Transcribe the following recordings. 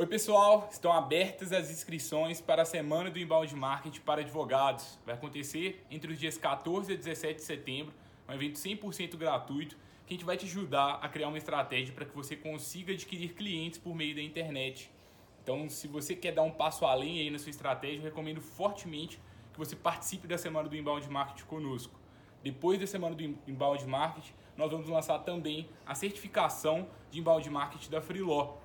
Oi, pessoal. Estão abertas as inscrições para a Semana do Inbound Marketing para Advogados. Vai acontecer entre os dias 14 e 17 de setembro, um evento 100% gratuito que a gente vai te ajudar a criar uma estratégia para que você consiga adquirir clientes por meio da internet. Então, se você quer dar um passo além aí na sua estratégia, eu recomendo fortemente que você participe da Semana do Inbound Marketing conosco. Depois da Semana do Inbound Marketing, nós vamos lançar também a certificação de Inbound Marketing da Freeló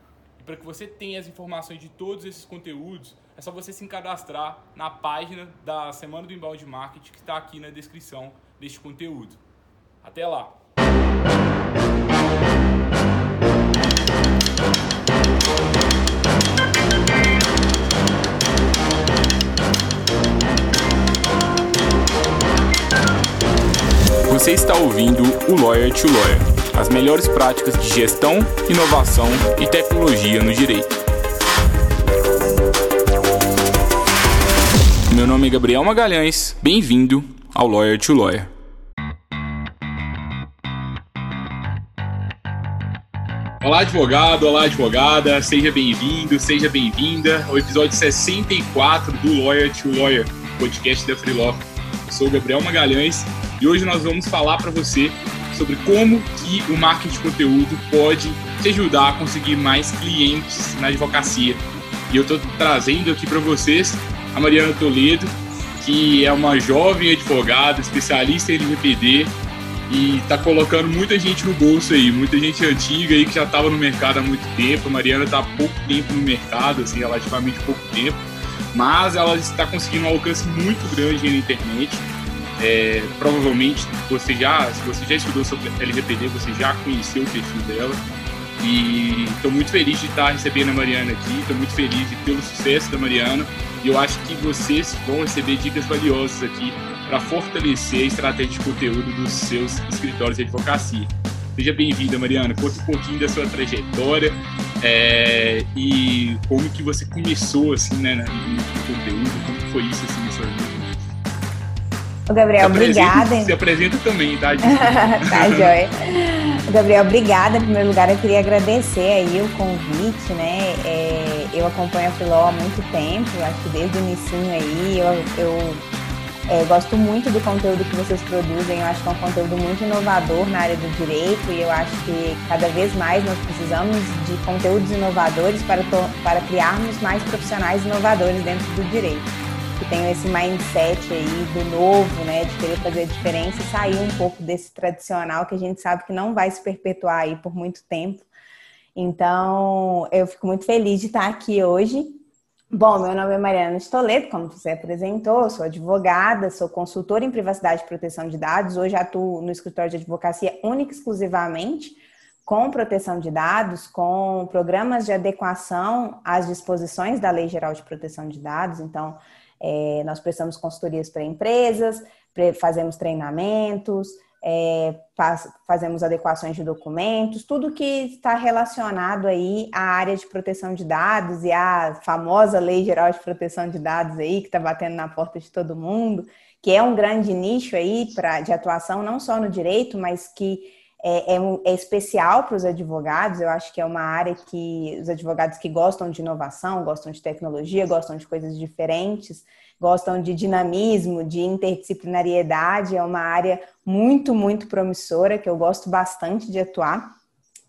para que você tenha as informações de todos esses conteúdos, é só você se cadastrar na página da Semana do Inbound Marketing que está aqui na descrição deste conteúdo. Até lá! Você está ouvindo o Lawyer to Lawyer as melhores práticas de gestão, inovação e tecnologia no direito. Meu nome é Gabriel Magalhães, bem-vindo ao Lawyer to Lawyer. Olá, advogado, olá, advogada, seja bem-vindo, seja bem-vinda ao episódio 64 do Lawyer to Lawyer, podcast da Freeló. Eu sou o Gabriel Magalhães e hoje nós vamos falar para você sobre como que o marketing de conteúdo pode te ajudar a conseguir mais clientes na advocacia. E eu estou trazendo aqui para vocês a Mariana Toledo, que é uma jovem advogada, especialista em LGPD e está colocando muita gente no bolso aí, muita gente antiga aí que já estava no mercado há muito tempo. A Mariana está há pouco tempo no mercado, assim, relativamente pouco tempo, mas ela está conseguindo um alcance muito grande na internet é, provavelmente você já, se você já estudou sobre LGPD, você já conheceu o perfil dela. E estou muito feliz de estar recebendo a Mariana aqui, estou muito feliz pelo sucesso da Mariana. E eu acho que vocês vão receber dicas valiosas aqui para fortalecer a estratégia de conteúdo dos seus escritórios de advocacia. Seja bem-vinda, Mariana. Conta um pouquinho da sua trajetória é, e como que você começou assim, né, no conteúdo, como foi isso assim, na sua vida. O Gabriel, obrigada. Se apresenta também, tá? tá, joia. Gabriel, obrigada. Em primeiro lugar, eu queria agradecer aí o convite, né? É, eu acompanho a Filó há muito tempo, acho que desde o início aí. Eu, eu é, gosto muito do conteúdo que vocês produzem. Eu acho que é um conteúdo muito inovador na área do direito e eu acho que cada vez mais nós precisamos de conteúdos inovadores para, para criarmos mais profissionais inovadores dentro do direito que tenham esse mindset aí do novo, né, de querer fazer a diferença e sair um pouco desse tradicional que a gente sabe que não vai se perpetuar aí por muito tempo. Então, eu fico muito feliz de estar aqui hoje. Bom, meu nome é Mariana de Toledo, como você apresentou, sou advogada, sou consultora em privacidade e proteção de dados. Hoje atuo no escritório de advocacia única e exclusivamente com proteção de dados, com programas de adequação às disposições da Lei Geral de Proteção de Dados. Então, é, nós prestamos consultorias para empresas, fazemos treinamentos, é, faz, fazemos adequações de documentos, tudo que está relacionado aí à área de proteção de dados e à famosa Lei Geral de Proteção de Dados aí, que está batendo na porta de todo mundo, que é um grande nicho aí pra, de atuação, não só no direito, mas que é, é, é especial para os advogados. Eu acho que é uma área que os advogados que gostam de inovação, gostam de tecnologia, gostam de coisas diferentes, gostam de dinamismo, de interdisciplinariedade, é uma área muito, muito promissora que eu gosto bastante de atuar.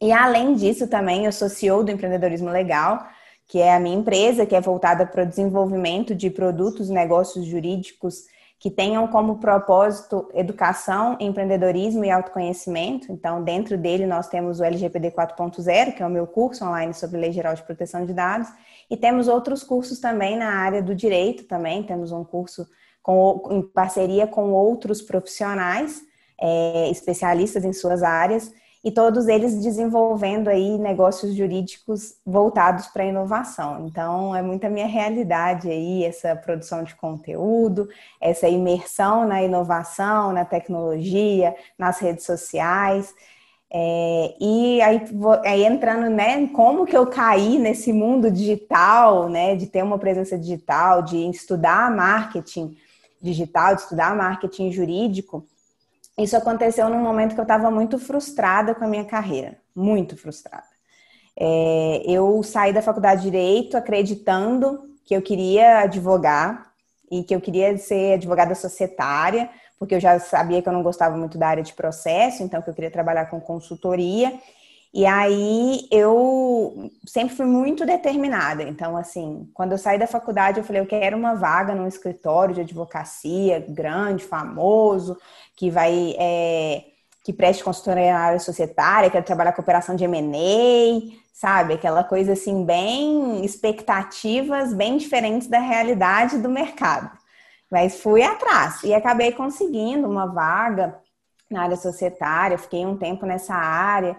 E além disso, também eu sou CEO do Empreendedorismo Legal, que é a minha empresa, que é voltada para o desenvolvimento de produtos negócios jurídicos que tenham como propósito educação, empreendedorismo e autoconhecimento. Então, dentro dele, nós temos o LGPD 4.0, que é o meu curso online sobre Lei Geral de Proteção de Dados, e temos outros cursos também na área do direito também, temos um curso com, em parceria com outros profissionais, é, especialistas em suas áreas, e todos eles desenvolvendo aí negócios jurídicos voltados para a inovação. Então, é muita minha realidade aí, essa produção de conteúdo, essa imersão na inovação, na tecnologia, nas redes sociais. É, e aí, aí, entrando, né, como que eu caí nesse mundo digital, né, de ter uma presença digital, de estudar marketing digital, de estudar marketing jurídico, isso aconteceu num momento que eu estava muito frustrada com a minha carreira, muito frustrada. É, eu saí da faculdade de Direito acreditando que eu queria advogar e que eu queria ser advogada societária, porque eu já sabia que eu não gostava muito da área de processo, então que eu queria trabalhar com consultoria. E aí eu sempre fui muito determinada. Então, assim, quando eu saí da faculdade, eu falei, eu quero uma vaga num escritório de advocacia grande, famoso, que vai é, que preste consultoria na área societária, quero trabalhar com operação de M&A, sabe? Aquela coisa assim, bem expectativas bem diferentes da realidade do mercado. Mas fui atrás e acabei conseguindo uma vaga na área societária, fiquei um tempo nessa área,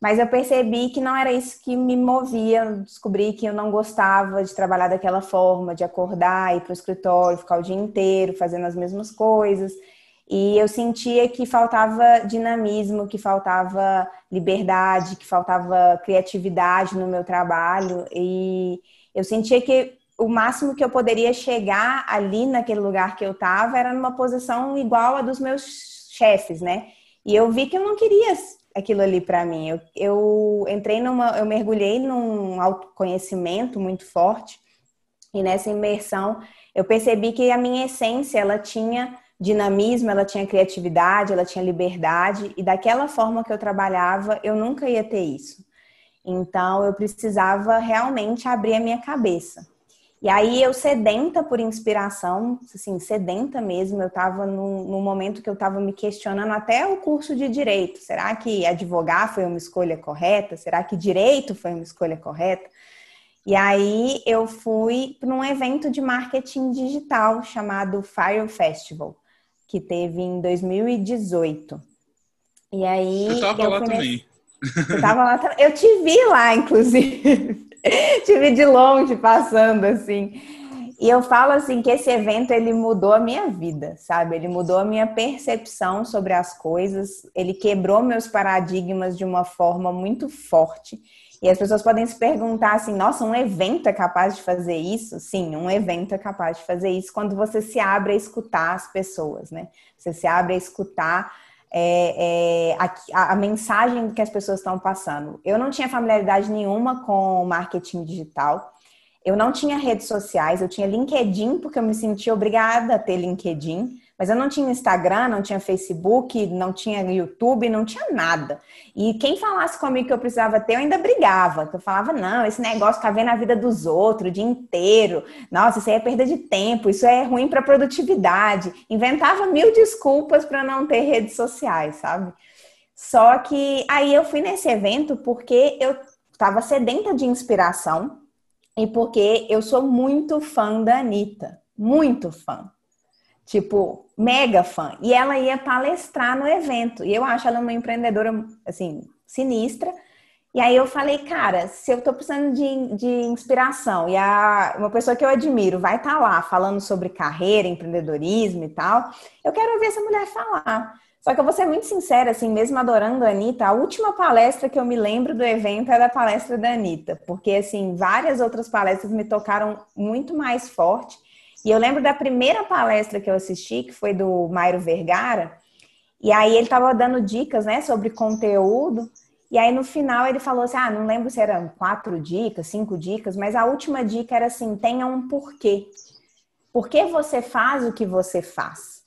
mas eu percebi que não era isso que me movia, descobri que eu não gostava de trabalhar daquela forma, de acordar, ir para o escritório, ficar o dia inteiro fazendo as mesmas coisas. E eu sentia que faltava dinamismo, que faltava liberdade, que faltava criatividade no meu trabalho. E eu sentia que o máximo que eu poderia chegar ali naquele lugar que eu estava era numa posição igual a dos meus chefes, né? E eu vi que eu não queria aquilo ali para mim. Eu, eu entrei numa, eu mergulhei num autoconhecimento muito forte e nessa imersão eu percebi que a minha essência ela tinha dinamismo, ela tinha criatividade, ela tinha liberdade, e daquela forma que eu trabalhava, eu nunca ia ter isso. Então, eu precisava realmente abrir a minha cabeça. E aí, eu sedenta por inspiração, assim, sedenta mesmo, eu estava num, momento que eu estava me questionando até o curso de direito. Será que advogar foi uma escolha correta? Será que direito foi uma escolha correta? E aí eu fui para um evento de marketing digital chamado Fire Festival que teve em 2018. E aí. Eu tava eu lá também. Eu tava lá também. Eu te vi lá, inclusive. te vi de longe passando, assim. E eu falo assim que esse evento ele mudou a minha vida, sabe? Ele mudou a minha percepção sobre as coisas, ele quebrou meus paradigmas de uma forma muito forte. E as pessoas podem se perguntar assim: nossa, um evento é capaz de fazer isso? Sim, um evento é capaz de fazer isso quando você se abre a escutar as pessoas, né? Você se abre a escutar é, é, a, a, mensagem que as pessoas estão passando. Eu não tinha familiaridade nenhuma com marketing digital. Eu não tinha redes sociais, eu tinha LinkedIn, porque eu me sentia obrigada a ter LinkedIn. Mas eu não tinha Instagram, não tinha Facebook, não tinha YouTube, não tinha nada. E quem falasse comigo que eu precisava ter, eu ainda brigava. Eu falava, não, esse negócio ficar vendo a vida dos outros o dia inteiro. Nossa, isso aí é perda de tempo, isso é ruim para produtividade. Inventava mil desculpas para não ter redes sociais, sabe? Só que aí eu fui nesse evento porque eu estava sedenta de inspiração e porque eu sou muito fã da Anitta. Muito fã tipo, mega fã. E ela ia palestrar no evento. E eu acho ela uma empreendedora, assim, sinistra. E aí eu falei, cara, se eu tô precisando de, de inspiração e a, uma pessoa que eu admiro vai estar tá lá falando sobre carreira, empreendedorismo e tal, eu quero ouvir essa mulher falar. Só que eu vou ser muito sincera, assim, mesmo adorando a Anitta, a última palestra que eu me lembro do evento é da palestra da Anitta, porque, assim, várias outras palestras me tocaram muito mais forte. E eu lembro da primeira palestra que eu assisti, que foi do Mairo Vergara, e aí ele estava dando dicas, né, sobre conteúdo. E aí no final ele falou assim: ah, não lembro se eram quatro dicas, cinco dicas, mas a última dica era assim: tenha um porquê. Por que você faz o que você faz?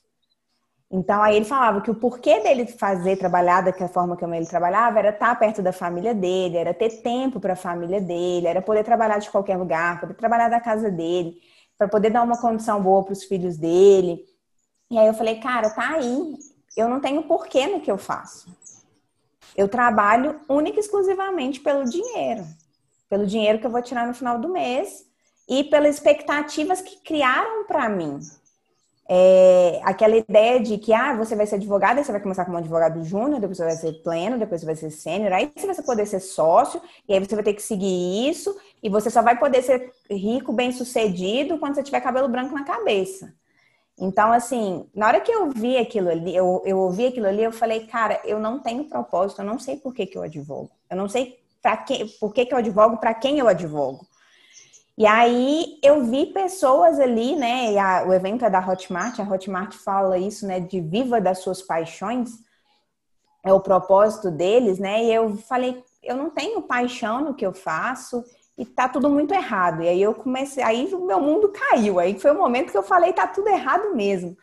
Então aí ele falava que o porquê dele fazer trabalhar da forma como ele trabalhava era estar perto da família dele, era ter tempo para a família dele, era poder trabalhar de qualquer lugar, poder trabalhar da casa dele para poder dar uma condição boa para os filhos dele. E aí eu falei, cara, tá aí. Eu não tenho porquê no que eu faço. Eu trabalho única e exclusivamente pelo dinheiro. Pelo dinheiro que eu vou tirar no final do mês e pelas expectativas que criaram para mim. É, aquela ideia de que ah, você vai ser advogado, aí você vai começar como advogado júnior, depois você vai ser pleno, depois você vai ser sênior, aí você vai poder ser sócio, e aí você vai ter que seguir isso, e você só vai poder ser rico, bem sucedido, quando você tiver cabelo branco na cabeça. Então, assim, na hora que eu vi aquilo ali, eu, eu ouvi aquilo ali, eu falei, cara, eu não tenho propósito, eu não sei por que, que eu advogo. Eu não sei para que, por que, que eu advogo, para quem eu advogo. E aí eu vi pessoas ali, né? A, o evento é da Hotmart, a Hotmart fala isso, né? De viva das suas paixões, é o propósito deles, né? E eu falei, eu não tenho paixão no que eu faço e tá tudo muito errado. E aí eu comecei, aí o meu mundo caiu. Aí foi o momento que eu falei, tá tudo errado mesmo.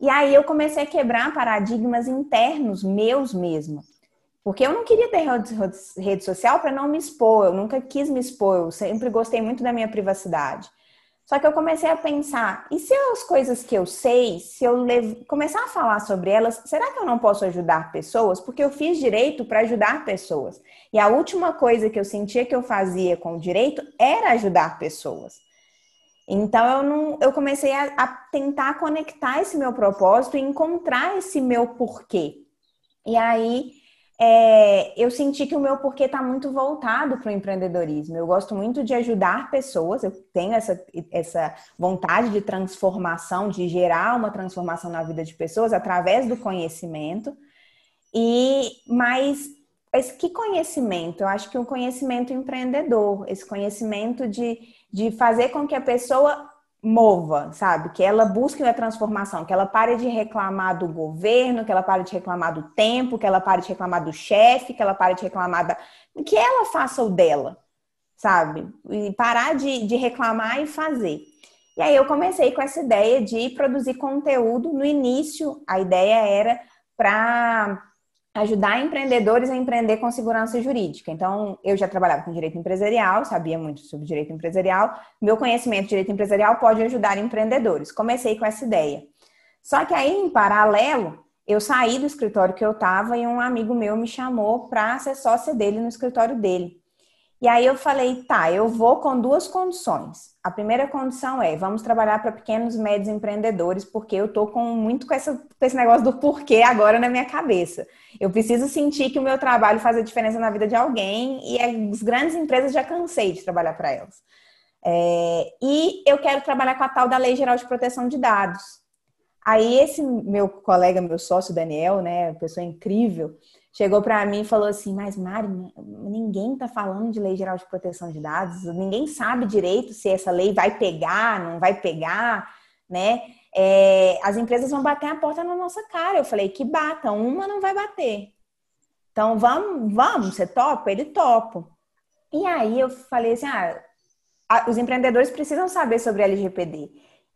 E aí eu comecei a quebrar paradigmas internos meus mesmo. Porque eu não queria ter rede social para não me expor, eu nunca quis me expor, eu sempre gostei muito da minha privacidade. Só que eu comecei a pensar, e se as coisas que eu sei, se eu começar a falar sobre elas, será que eu não posso ajudar pessoas? Porque eu fiz direito para ajudar pessoas. E a última coisa que eu sentia que eu fazia com o direito era ajudar pessoas. Então eu não, eu comecei a, a tentar conectar esse meu propósito e encontrar esse meu porquê. E aí é, eu senti que o meu porquê está muito voltado para o empreendedorismo. Eu gosto muito de ajudar pessoas, eu tenho essa, essa vontade de transformação, de gerar uma transformação na vida de pessoas através do conhecimento. E mas esse que conhecimento? Eu acho que um conhecimento empreendedor, esse conhecimento de, de fazer com que a pessoa mova, sabe? Que ela busque uma transformação, que ela pare de reclamar do governo, que ela pare de reclamar do tempo, que ela pare de reclamar do chefe, que ela pare de reclamar da. Que ela faça o dela, sabe? E parar de, de reclamar e fazer. E aí eu comecei com essa ideia de produzir conteúdo. No início, a ideia era para ajudar empreendedores a empreender com segurança jurídica. Então, eu já trabalhava com direito empresarial, sabia muito sobre direito empresarial. Meu conhecimento de direito empresarial pode ajudar empreendedores. Comecei com essa ideia. Só que aí, em paralelo, eu saí do escritório que eu estava e um amigo meu me chamou para ser sócia dele no escritório dele. E aí eu falei, tá, eu vou com duas condições. A primeira condição é, vamos trabalhar para pequenos e médios empreendedores, porque eu tô com muito com, essa, com esse negócio do porquê agora na minha cabeça. Eu preciso sentir que o meu trabalho faz a diferença na vida de alguém e as grandes empresas já cansei de trabalhar para elas. É, e eu quero trabalhar com a tal da Lei Geral de Proteção de Dados. Aí esse meu colega, meu sócio Daniel, né, pessoa incrível, chegou para mim e falou assim: Mas, Mari, ninguém está falando de lei geral de proteção de dados, ninguém sabe direito se essa lei vai pegar, não vai pegar, né? É, as empresas vão bater a porta na nossa cara. Eu falei: Que batam, uma não vai bater. Então, vamos, vamos, você topa? Ele topa. E aí eu falei assim: ah, os empreendedores precisam saber sobre LGPD.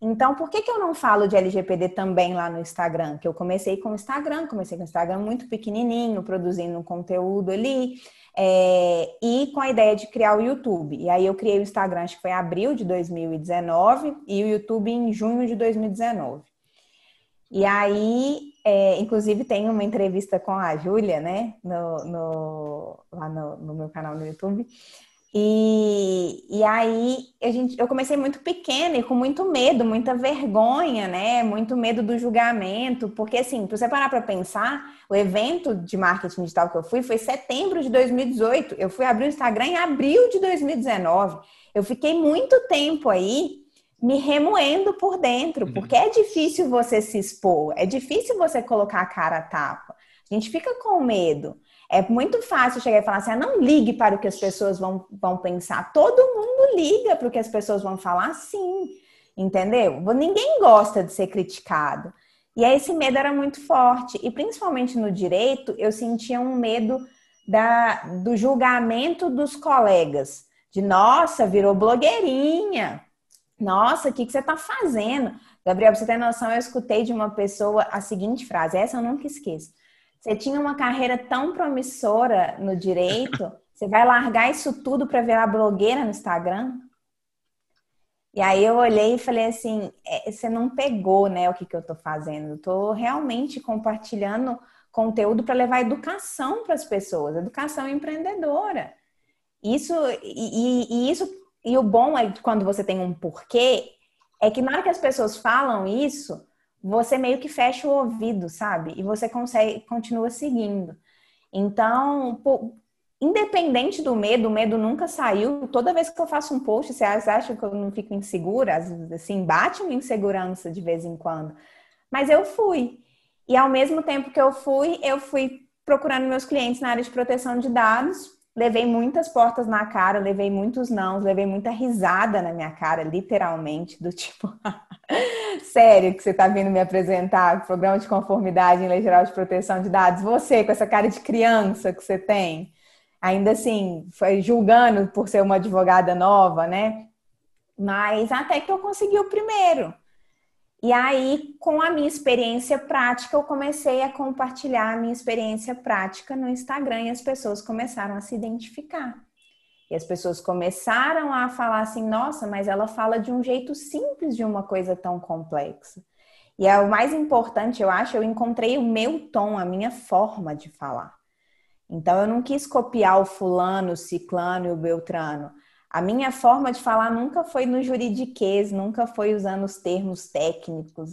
Então, por que, que eu não falo de LGPD também lá no Instagram? Que eu comecei com o Instagram, comecei com o Instagram muito pequenininho, produzindo conteúdo ali, é, e com a ideia de criar o YouTube. E aí eu criei o Instagram, acho que foi em abril de 2019, e o YouTube em junho de 2019. E aí, é, inclusive, tem uma entrevista com a Júlia, né, no, no, lá no, no meu canal no YouTube, e, e aí a gente, eu comecei muito pequena e com muito medo, muita vergonha, né? Muito medo do julgamento, porque assim, para você parar para pensar, o evento de marketing digital que eu fui foi setembro de 2018. Eu fui abrir o Instagram em abril de 2019. Eu fiquei muito tempo aí me remoendo por dentro, uhum. porque é difícil você se expor, é difícil você colocar a cara a tapa. A gente fica com medo. É muito fácil chegar e falar assim: ah, não ligue para o que as pessoas vão, vão pensar. Todo mundo liga para o que as pessoas vão falar, sim. Entendeu? Ninguém gosta de ser criticado. E aí esse medo era muito forte. E principalmente no direito, eu sentia um medo da, do julgamento dos colegas. De nossa, virou blogueirinha. Nossa, o que, que você está fazendo? Gabriel, pra você ter noção, eu escutei de uma pessoa a seguinte frase, essa eu nunca esqueço. Você tinha uma carreira tão promissora no direito, você vai largar isso tudo para virar blogueira no Instagram? E aí eu olhei e falei assim, é, você não pegou, né, o que, que eu estou fazendo. Tô realmente compartilhando conteúdo para levar educação para as pessoas, educação empreendedora. Isso e, e, isso e o bom é quando você tem um porquê é que na hora que as pessoas falam isso, você meio que fecha o ouvido, sabe? E você consegue, continua seguindo. Então, pô, independente do medo, o medo nunca saiu. Toda vez que eu faço um post, vocês acham que eu não fico insegura? Assim, bate uma insegurança de vez em quando. Mas eu fui. E ao mesmo tempo que eu fui, eu fui procurando meus clientes na área de proteção de dados. Levei muitas portas na cara, levei muitos nãos, levei muita risada na minha cara, literalmente, do tipo, Sério que você está vindo me apresentar programa de conformidade em Lei Geral de Proteção de Dados? Você, com essa cara de criança que você tem. ainda assim, foi julgando por ser uma advogada nova, né? Mas até que eu consegui o primeiro. E aí, com a minha experiência prática, eu comecei a compartilhar a minha experiência prática no Instagram e as pessoas começaram a se identificar. E as pessoas começaram a falar assim: nossa, mas ela fala de um jeito simples de uma coisa tão complexa. E é o mais importante, eu acho, eu encontrei o meu tom, a minha forma de falar. Então eu não quis copiar o fulano, o ciclano e o beltrano. A minha forma de falar nunca foi no juridiquês, nunca foi usando os termos técnicos.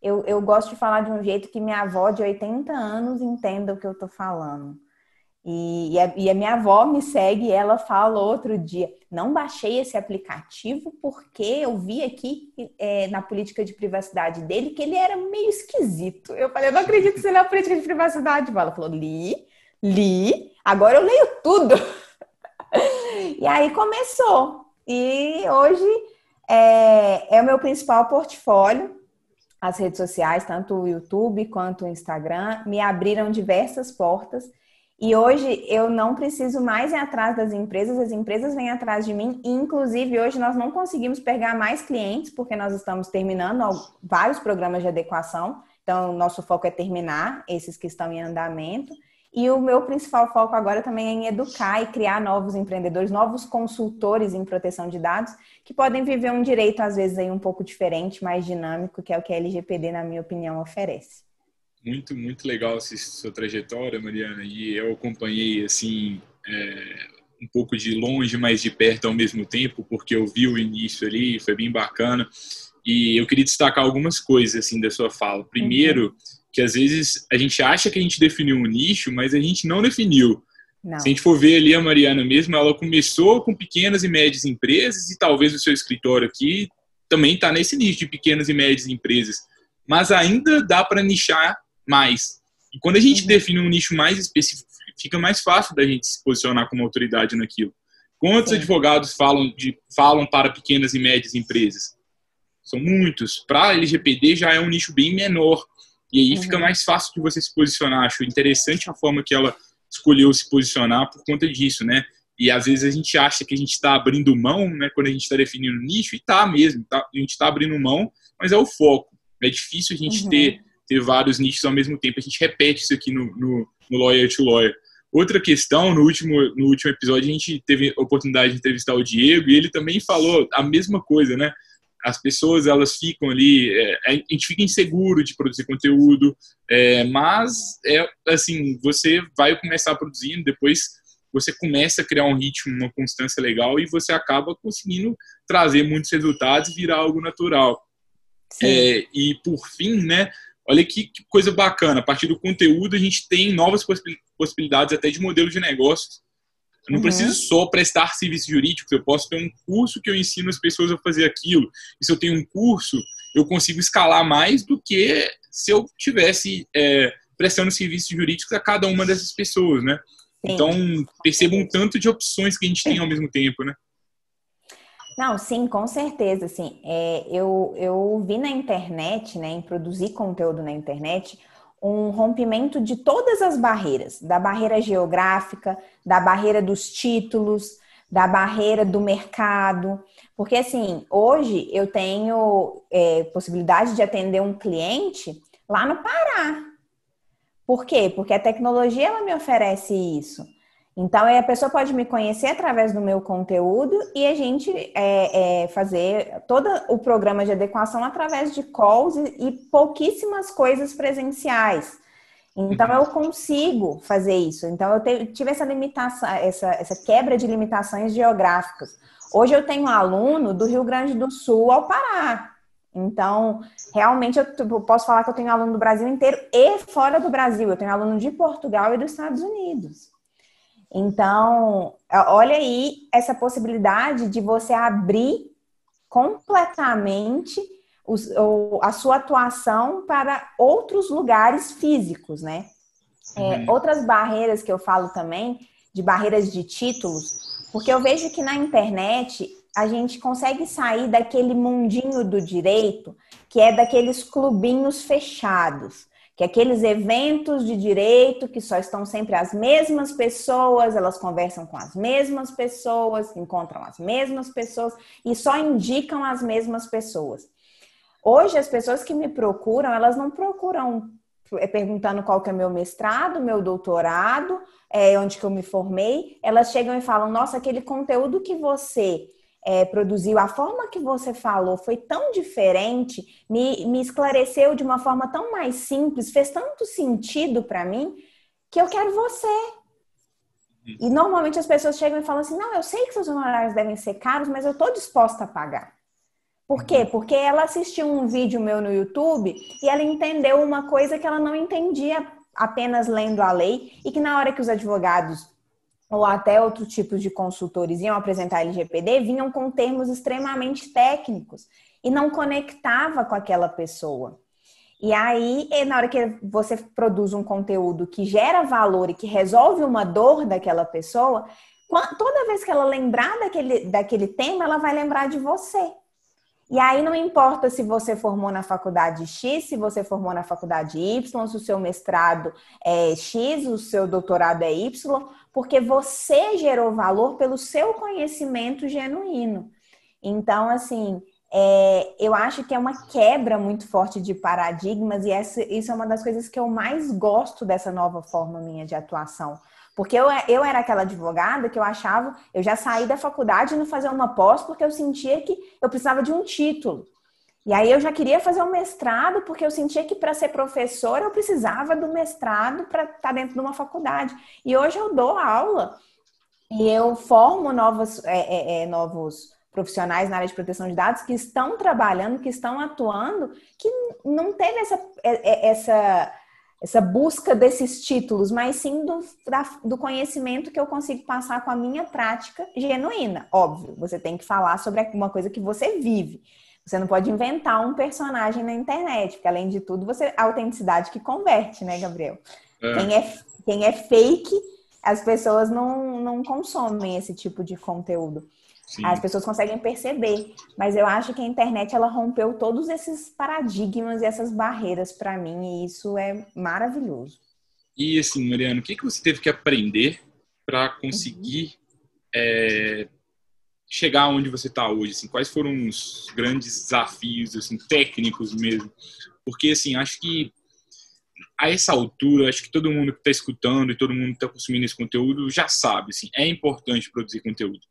Eu, eu gosto de falar de um jeito que minha avó de 80 anos entenda o que eu estou falando. E, e, a, e, a, minha avó me segue e ela fala outro dia: não baixei esse aplicativo porque eu vi aqui é, na política de privacidade dele que ele era meio esquisito. Eu falei: eu não acredito que você lê a política de privacidade. Ela falou: li, li, agora eu leio tudo. e aí começou. E hoje é, é o meu principal portfólio. As redes sociais, tanto o YouTube quanto o Instagram, me abriram diversas portas e hoje eu não preciso mais ir atrás das empresas, as empresas vêm atrás de mim. E, inclusive, hoje nós não conseguimos pegar mais clientes, porque nós estamos terminando vários programas de adequação. Então, nosso foco é terminar esses que estão em andamento. E o meu principal foco agora também é em educar e criar novos empreendedores, novos consultores em proteção de dados, que podem viver um direito, às vezes, aí um pouco diferente, mais dinâmico, que é o que a LGPD, na minha opinião, oferece muito, muito legal essa sua trajetória, Mariana, e eu acompanhei, assim, é, um pouco de longe, mas de perto ao mesmo tempo, porque eu vi o início ali, foi bem bacana, e eu queria destacar algumas coisas, assim, da sua fala. Primeiro, uhum. Que às vezes a gente acha que a gente definiu um nicho, mas a gente não definiu. Não. Se a gente for ver ali a Mariana mesmo, ela começou com pequenas e médias empresas, e talvez o seu escritório aqui também está nesse nicho de pequenas e médias empresas. Mas ainda dá para nichar mais. E quando a gente uhum. define um nicho mais específico, fica mais fácil da gente se posicionar como autoridade naquilo. Quantos Sim. advogados falam, de, falam para pequenas e médias empresas? São muitos. Para a LGPD já é um nicho bem menor. E aí uhum. fica mais fácil de você se posicionar. Acho interessante a forma que ela escolheu se posicionar por conta disso, né? E às vezes a gente acha que a gente está abrindo mão, né? Quando a gente está definindo nicho, e tá mesmo, tá, a gente está abrindo mão, mas é o foco. É difícil a gente uhum. ter ter vários nichos ao mesmo tempo. A gente repete isso aqui no, no, no Lawyer to Lawyer. Outra questão, no último, no último episódio, a gente teve a oportunidade de entrevistar o Diego e ele também falou a mesma coisa, né? As pessoas, elas ficam ali, é, a gente fica inseguro de produzir conteúdo, é, mas, é assim, você vai começar produzindo, depois você começa a criar um ritmo, uma constância legal e você acaba conseguindo trazer muitos resultados e virar algo natural. É, e, por fim, né, Olha que, que, coisa bacana. A partir do conteúdo, a gente tem novas possibilidades até de modelo de negócios. Eu não uhum. preciso só prestar serviços jurídicos, eu posso ter um curso que eu ensino as pessoas a fazer aquilo. E se eu tenho um curso, eu consigo escalar mais do que se eu tivesse é, prestando serviços jurídicos a cada uma dessas pessoas, né? Sim. Então, perceba um tanto de opções que a gente tem ao mesmo tempo, né? Não, sim, com certeza. Assim, é, eu, eu vi na internet, né, em produzir conteúdo na internet, um rompimento de todas as barreiras, da barreira geográfica, da barreira dos títulos, da barreira do mercado. Porque, assim, hoje eu tenho é, possibilidade de atender um cliente lá no Pará. Por quê? Porque a tecnologia ela me oferece isso. Então, a pessoa pode me conhecer através do meu conteúdo e a gente é, é, fazer todo o programa de adequação através de calls e, pouquíssimas coisas presenciais. Então, uhum. eu consigo fazer isso. Então, eu te, tive essa limitação, essa, essa quebra de limitações geográficas. Hoje, eu tenho um aluno do Rio Grande do Sul ao Pará. Então, realmente, eu posso falar que eu tenho aluno do Brasil inteiro e fora do Brasil. Eu tenho aluno de Portugal e dos Estados Unidos. Então, olha aí essa possibilidade de você abrir completamente os, a sua atuação para outros lugares físicos, né? É, uhum. outras barreiras que eu falo também, de barreiras de títulos, porque eu vejo que na internet a gente consegue sair daquele mundinho do direito, que é daqueles clubinhos fechados que aqueles eventos de direito que só estão sempre as mesmas pessoas, elas conversam com as mesmas pessoas, encontram as mesmas pessoas e só indicam as mesmas pessoas. Hoje as pessoas que me procuram, elas não procuram é, perguntando qual que é meu mestrado, meu doutorado, é, onde que eu me formei, elas chegam e falam: Nossa, aquele conteúdo que você é, produziu, a forma que você falou foi tão diferente, me, me esclareceu de uma forma tão mais simples, fez tanto sentido para mim, que eu quero você. E normalmente as pessoas chegam e falam assim: não, eu sei que seus honorários devem ser caros, mas eu estou disposta a pagar. Por quê? Porque ela assistiu um vídeo meu no YouTube e ela entendeu uma coisa que ela não entendia apenas lendo a lei e que na hora que os advogados ou até outro tipo de consultores iam apresentar LGPD, vinham com termos extremamente técnicos e não conectava com aquela pessoa. E aí, na hora que você produz um conteúdo que gera valor e que resolve uma dor daquela pessoa, toda vez que ela lembrar daquele, daquele tema, ela vai lembrar de você. E aí não importa se você formou na faculdade X, se você formou na faculdade Y, se o seu mestrado é X, o seu doutorado é Y, porque você gerou valor pelo seu conhecimento genuíno. Então, assim, é, eu acho que é uma quebra muito forte de paradigmas e essa, isso é uma das coisas que eu mais gosto dessa nova forma minha de atuação. Porque eu, eu era aquela advogada que eu achava, eu já saí da faculdade indo fazer uma pós porque eu sentia que eu precisava de um título. E aí eu já queria fazer um mestrado porque eu sentia que para ser professora eu precisava do mestrado para estar tá dentro de uma faculdade. E hoje eu dou aula e eu formo novos, é, é, é, novos profissionais na área de proteção de dados que estão trabalhando, que estão atuando, que não teve essa, é, é, essa essa busca desses títulos, mas sim do, da, do conhecimento que eu consigo passar com a minha prática genuína. Óbvio, você tem que falar sobre uma coisa que você vive. Você não pode inventar um personagem na internet, porque além de tudo, você a autenticidade que converte, né, Gabriel? É. Quem, é, quem é fake, as pessoas não, não consomem esse tipo de conteúdo. Sim. As pessoas conseguem perceber, mas eu acho que a internet ela rompeu todos esses paradigmas e essas barreiras para mim e isso é maravilhoso. E assim, Mariana, o que, que você teve que aprender para conseguir uhum. é, chegar onde você está hoje? Assim, quais foram os grandes desafios assim, técnicos mesmo? Porque assim, acho que a essa altura, acho que todo mundo que está escutando e todo mundo que está consumindo esse conteúdo já sabe, assim, é importante produzir conteúdo.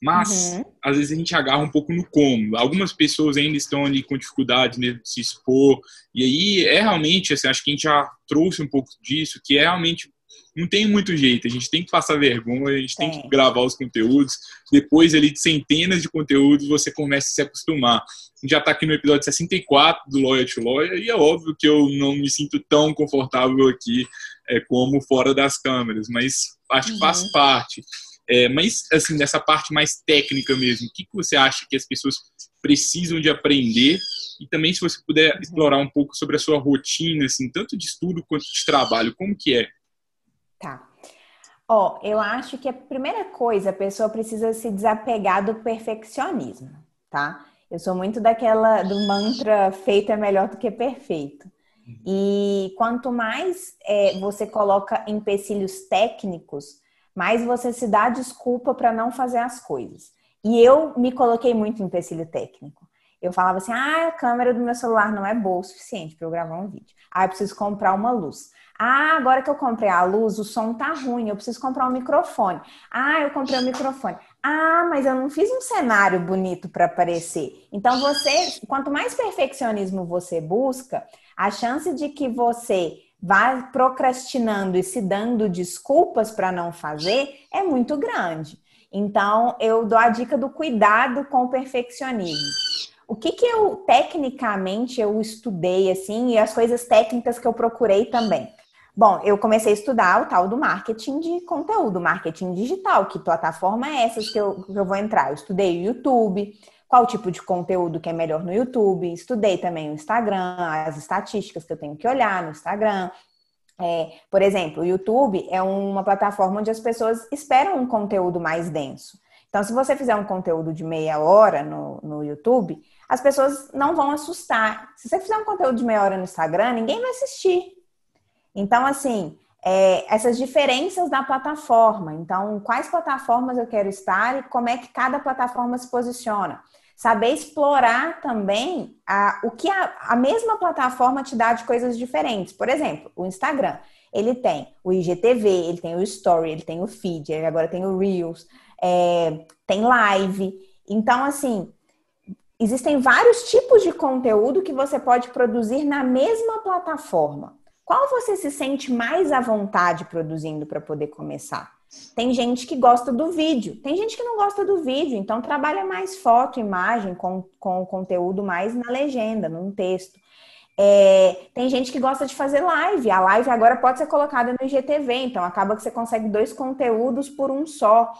Mas, uhum. às vezes, a gente agarra um pouco no como. Algumas pessoas ainda estão ali com dificuldade né, de se expor. E aí, é realmente, assim, acho que a gente já trouxe um pouco disso, que é realmente não tem muito jeito, a gente tem que passar vergonha, a gente tem, tem que gravar os conteúdos. Depois ali de centenas de conteúdos, você começa a se acostumar. A gente já está aqui no episódio 64 do Lawyer to Lawyer, e é óbvio que eu não me sinto tão confortável aqui é, como fora das câmeras, mas acho que faz uhum. parte. É, mas, assim, nessa parte mais técnica mesmo, o que, que você acha que as pessoas precisam de aprender? E também, se você puder uhum. explorar um pouco sobre a sua rotina, assim, tanto de estudo quanto de trabalho, como que é? Tá. Ó, eu acho que a primeira coisa, a pessoa precisa se desapegar do perfeccionismo, tá? Eu sou muito daquela, do mantra feito é melhor do que perfeito. Uhum. E quanto mais é, você coloca empecilhos técnicos, mas você se dá desculpa para não fazer as coisas. E eu me coloquei muito em empecilho técnico. Eu falava assim: ah, a câmera do meu celular não é boa o suficiente para eu gravar um vídeo. Ah, eu preciso comprar uma luz. Ah, agora que eu comprei a luz, o som tá ruim, eu preciso comprar um microfone. Ah, eu comprei um microfone. Ah, mas eu não fiz um cenário bonito para aparecer. Então, você, quanto mais perfeccionismo você busca, a chance de que você vai procrastinando e se dando desculpas para não fazer é muito grande. Então, eu dou a dica do cuidado com o perfeccionismo. O que, que eu, tecnicamente, eu estudei, assim, e as coisas técnicas que eu procurei também. Bom, eu comecei a estudar o tal do marketing de conteúdo, marketing digital. Que plataforma é essa que eu, que eu vou entrar? Eu estudei o YouTube, qual tipo de conteúdo que é melhor no YouTube. Estudei também o Instagram, as estatísticas que eu tenho que olhar no Instagram. É, por exemplo, o YouTube é uma plataforma onde as pessoas esperam um conteúdo mais denso. Então, se você fizer um conteúdo de meia hora no, no YouTube, as pessoas não vão assustar. Se você fizer um conteúdo de meia hora no Instagram, ninguém vai assistir. Então, assim, é, essas diferenças da plataforma. Então, quais plataformas eu quero estar e como é que cada plataforma se posiciona. Saber explorar também a, o que a, a mesma plataforma te dá de coisas diferentes. Por exemplo, o Instagram. Ele tem o IGTV, ele tem o Story, ele tem o Feed, ele agora tem o Reels, é, tem live. Então, assim, existem vários tipos de conteúdo que você pode produzir na mesma plataforma. Qual você se sente mais à vontade produzindo para poder começar? Tem gente que gosta do vídeo, tem gente que não gosta do vídeo, então trabalha mais foto, imagem, com, com conteúdo mais na legenda, num texto. É, tem gente que gosta de fazer live, a live agora pode ser colocada no IGTV, então acaba que você consegue dois conteúdos por um só.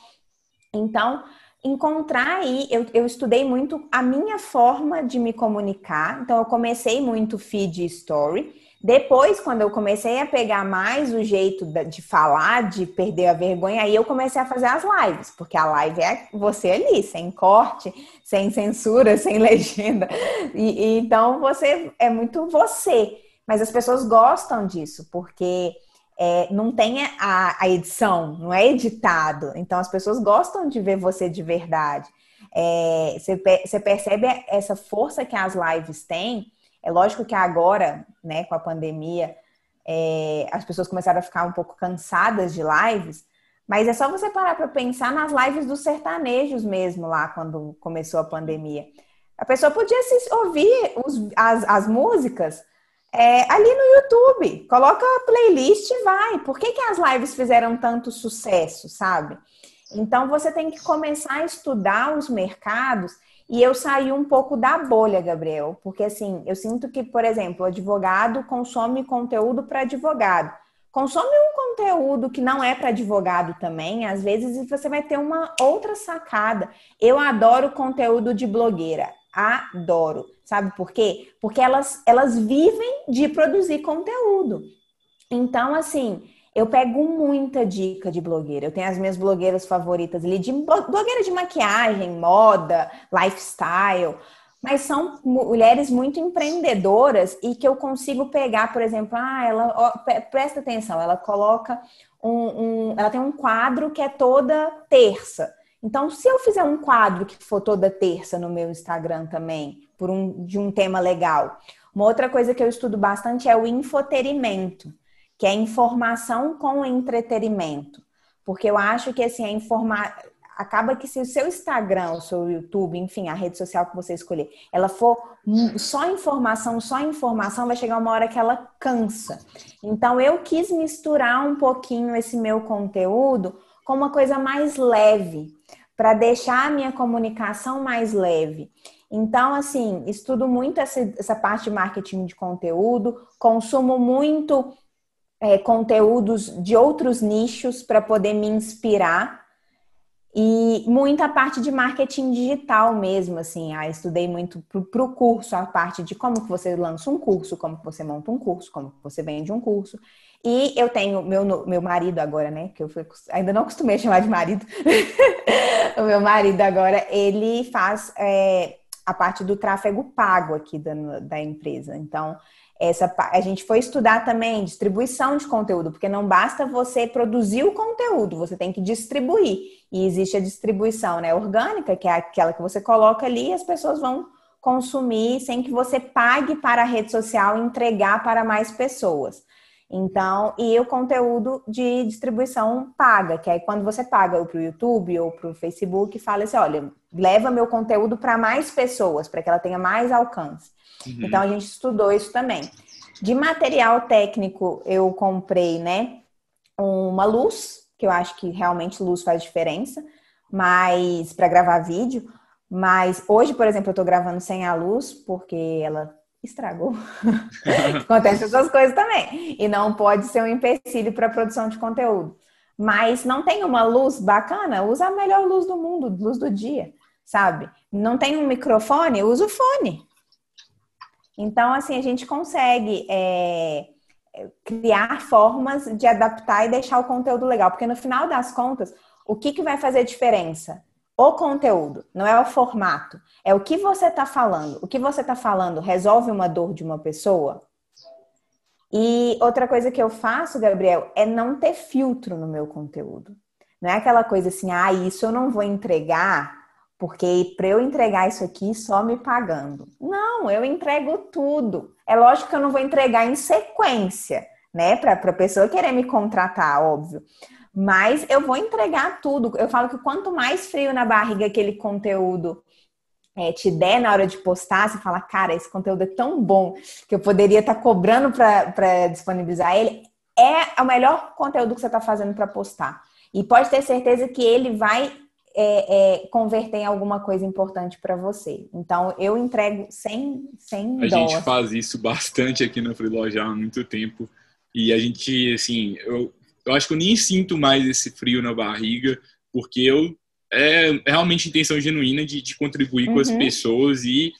Então, encontrar aí, eu, eu estudei muito a minha forma de me comunicar, então eu comecei muito feed story. Depois, quando eu comecei a pegar mais o jeito de falar, de perder a vergonha, aí eu comecei a fazer as lives, porque a live é você ali, sem corte, sem censura, sem legenda. E, e então você é muito você. Mas as pessoas gostam disso, porque é, não tem a, a, edição, não é editado. Então as pessoas gostam de ver você de verdade. É, você, você percebe essa força que as lives têm. É lógico que agora, né, com a pandemia, é, as pessoas começaram a ficar um pouco cansadas de lives, mas é só você parar para pensar nas lives dos sertanejos mesmo, lá quando começou a pandemia. A pessoa podia se ouvir os, as, as músicas é, ali no YouTube. Coloca a playlist e vai. Por que, que as lives fizeram tanto sucesso, sabe? Então você tem que começar a estudar os mercados e eu saí um pouco da bolha, Gabriel, porque assim, eu sinto que, por exemplo, advogado consome conteúdo para advogado. Consome um conteúdo que não é para advogado também, às vezes você vai ter uma outra sacada. Eu adoro conteúdo de blogueira, adoro. Sabe por quê? Porque elas, elas vivem de produzir conteúdo. Então, assim, eu pego muita dica de blogueira. Eu tenho as minhas blogueiras favoritas ali, de blogueira de maquiagem, moda, lifestyle. Mas são mulheres muito empreendedoras e que eu consigo pegar, por exemplo, ah, ela ó, presta atenção, ela coloca um, um, ela tem um quadro que é toda terça. Então, se eu fizer um quadro que for toda terça no meu Instagram também, por um, de um tema legal. Uma outra coisa que eu estudo bastante é o infoterimento, que é informação com entretenimento. Porque eu acho que assim, a informar acaba que se o seu Instagram, o seu YouTube, enfim, a rede social que você escolher, ela for só informação, só informação, vai chegar uma hora que ela cansa. Então eu quis misturar um pouquinho esse meu conteúdo com uma coisa mais leve, para deixar a minha comunicação mais leve. Então, assim, estudo muito essa, essa parte de marketing de conteúdo, consumo muito é, conteúdos de outros nichos para poder me inspirar e muita parte de marketing digital mesmo, assim, ah, estudei muito para o curso, a parte de como que você lança um curso, como que você monta um curso, como que você vende um curso. E eu tenho meu, meu marido agora, né? Que eu fui, ainda não acostumei a chamar de marido. o meu marido agora, ele faz é, a parte do tráfego pago aqui da, da empresa. Então, essa a gente foi estudar também distribuição de conteúdo, porque não basta você produzir o conteúdo, você tem que distribuir. E existe a distribuição né, orgânica, que é aquela que você coloca ali e as pessoas vão consumir sem que você pague para a rede social entregar para mais pessoas. Então, e o conteúdo de distribuição paga, que é quando você paga para o YouTube ou para o Facebook, fala assim: olha, leva meu conteúdo para mais pessoas, para que ela tenha mais alcance. Uhum. Então, a gente estudou isso também. De material técnico, eu comprei, né, uma luz, que eu acho que realmente luz faz diferença, mas para gravar vídeo. Mas hoje, por exemplo, eu estou gravando sem a luz, porque ela estragou. Acontece essas coisas também. E não pode ser um empecilho para a produção de conteúdo. Mas não tem uma luz bacana, usa a melhor luz do mundo, luz do dia, sabe? Não tem um microfone, usa o fone. Então, assim, a gente consegue é, criar formas de adaptar e deixar o conteúdo legal. Porque no final das contas, o que, que vai fazer diferença? o conteúdo, não é o formato. É o que você está falando. O que você está falando resolve uma dor de uma pessoa? E outra coisa que eu faço, Gabriel, é não ter filtro no meu conteúdo. Não é aquela coisa assim, ah, isso eu não vou entregar porque para eu entregar isso aqui só me pagando. Não, eu entrego tudo. É lógico que eu não vou entregar em sequência, né? Para a pessoa querer me contratar, óbvio. Mas eu vou entregar tudo. Eu falo que quanto mais frio na barriga aquele conteúdo é, te der na hora de postar, você fala, cara, esse conteúdo é tão bom que eu poderia estar tá cobrando para disponibilizar ele. É o melhor conteúdo que você está fazendo para postar. E pode ter certeza que ele vai é, é, converter em alguma coisa importante para você. Então, eu entrego sem, sem A dó. gente faz isso bastante aqui na Freeló já há muito tempo. E a gente, assim, eu, eu acho que eu nem sinto mais esse frio na barriga, porque eu é realmente intenção genuína de, de contribuir uhum. com as uhum. pessoas e,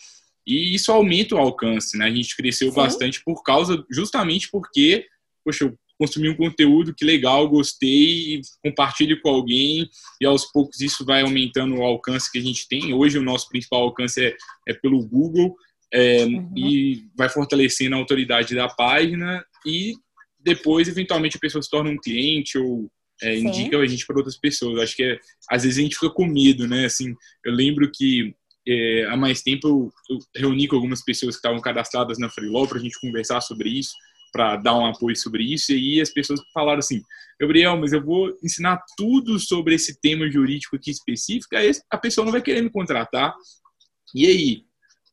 e isso aumenta o alcance, né? A gente cresceu Sim. bastante por causa, justamente porque, poxa, eu consumir um conteúdo que legal, gostei, compartilhe com alguém e aos poucos isso vai aumentando o alcance que a gente tem. Hoje o nosso principal alcance é, é pelo Google é, uhum. e vai fortalecendo a autoridade da página e depois eventualmente a pessoa se torna um cliente ou é, indica a gente para outras pessoas. Acho que é, às vezes a gente fica com medo, né? Assim, eu lembro que é, há mais tempo eu, eu, reuni com algumas pessoas que estavam cadastradas na Freelaw para a gente conversar sobre isso para dar um apoio sobre isso. E aí as pessoas falaram assim: Gabriel, mas eu vou ensinar tudo sobre esse tema jurídico aqui específico, aí a pessoa não vai querer me contratar. E aí?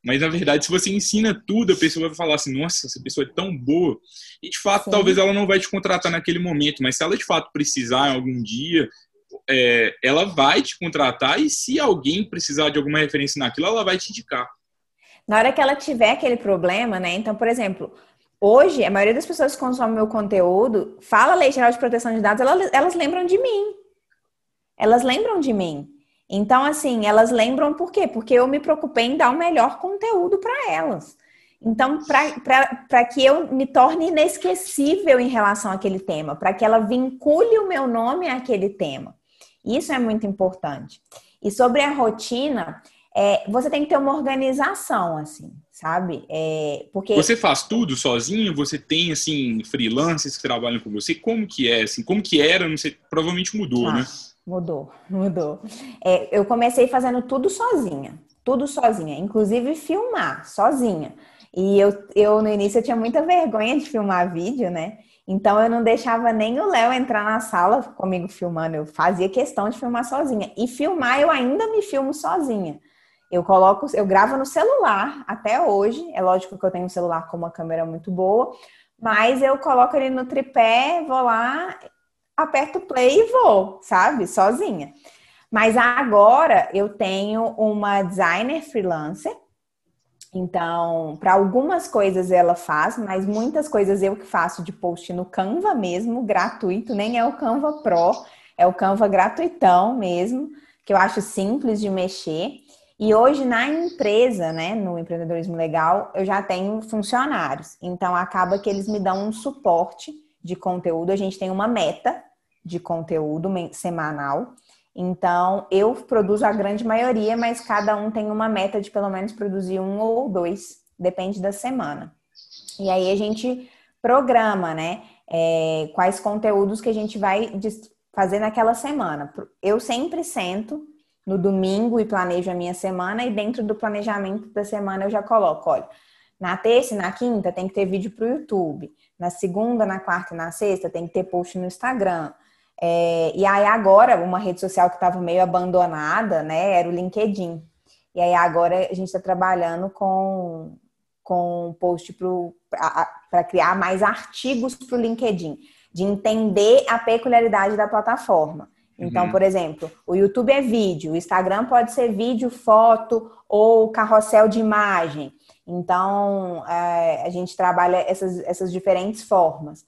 Mas na verdade, se você ensina tudo, a pessoa vai falar assim: nossa, essa pessoa é tão boa. E de fato, Sim. talvez ela não vai te contratar naquele momento, mas se ela de fato precisar algum dia, é, ela vai te contratar. E se alguém precisar de alguma referência naquilo, ela vai te indicar. Na hora que ela tiver aquele problema, né? Então, por exemplo, Hoje, a maioria das pessoas que consomem meu conteúdo fala Lei Geral de Proteção de Dados, elas, elas lembram de mim. Elas lembram de mim. Então, assim, elas lembram por quê? Porque eu me preocupei em dar o melhor conteúdo para elas. Então, para que eu me torne inesquecível em relação àquele tema, para que ela vincule o meu nome àquele tema. Isso é muito importante. E sobre a rotina, é, você tem que ter uma organização, assim, sabe? É, porque você faz tudo sozinho? Você tem assim freelancers que trabalham com você? Como que é? Assim, como que era? Não sei. Provavelmente mudou, ah, né? Mudou, mudou. É, eu comecei fazendo tudo sozinha, tudo sozinha, inclusive filmar sozinha. E eu, eu no início eu tinha muita vergonha de filmar vídeo, né? Então eu não deixava nem o Léo entrar na sala comigo filmando, eu fazia questão de filmar sozinha. E filmar eu ainda me filmo sozinha. Eu coloco, eu gravo no celular até hoje. É lógico que eu tenho um celular com uma câmera muito boa, mas eu coloco ele no tripé, vou lá, aperto play e vou, sabe? Sozinha. Mas agora eu tenho uma designer freelancer. Então, para algumas coisas ela faz, mas muitas coisas eu que faço de post no Canva mesmo, gratuito, nem é o Canva Pro, é o Canva gratuitão mesmo, que eu acho simples de mexer. E hoje na empresa, né, no empreendedorismo legal, eu já tenho funcionários. Então acaba que eles me dão um suporte de conteúdo. A gente tem uma meta de conteúdo semanal. Então eu produzo a grande maioria, mas cada um tem uma meta de pelo menos produzir um ou dois, depende da semana. E aí a gente programa, né, é, quais conteúdos que a gente vai fazer naquela semana. Eu sempre sento no domingo e planejo a minha semana, e dentro do planejamento da semana eu já coloco, olha, na terça e na quinta tem que ter vídeo para o YouTube, na segunda, na quarta e na sexta tem que ter post no Instagram. É, e aí agora, uma rede social que estava meio abandonada, né, era o LinkedIn. E aí agora a gente está trabalhando com, com post para criar mais artigos para o LinkedIn, de entender a peculiaridade da plataforma. Então, uhum. por exemplo, o YouTube é vídeo, o Instagram pode ser vídeo, foto ou carrossel de imagem. Então, é, a gente trabalha essas, essas diferentes formas.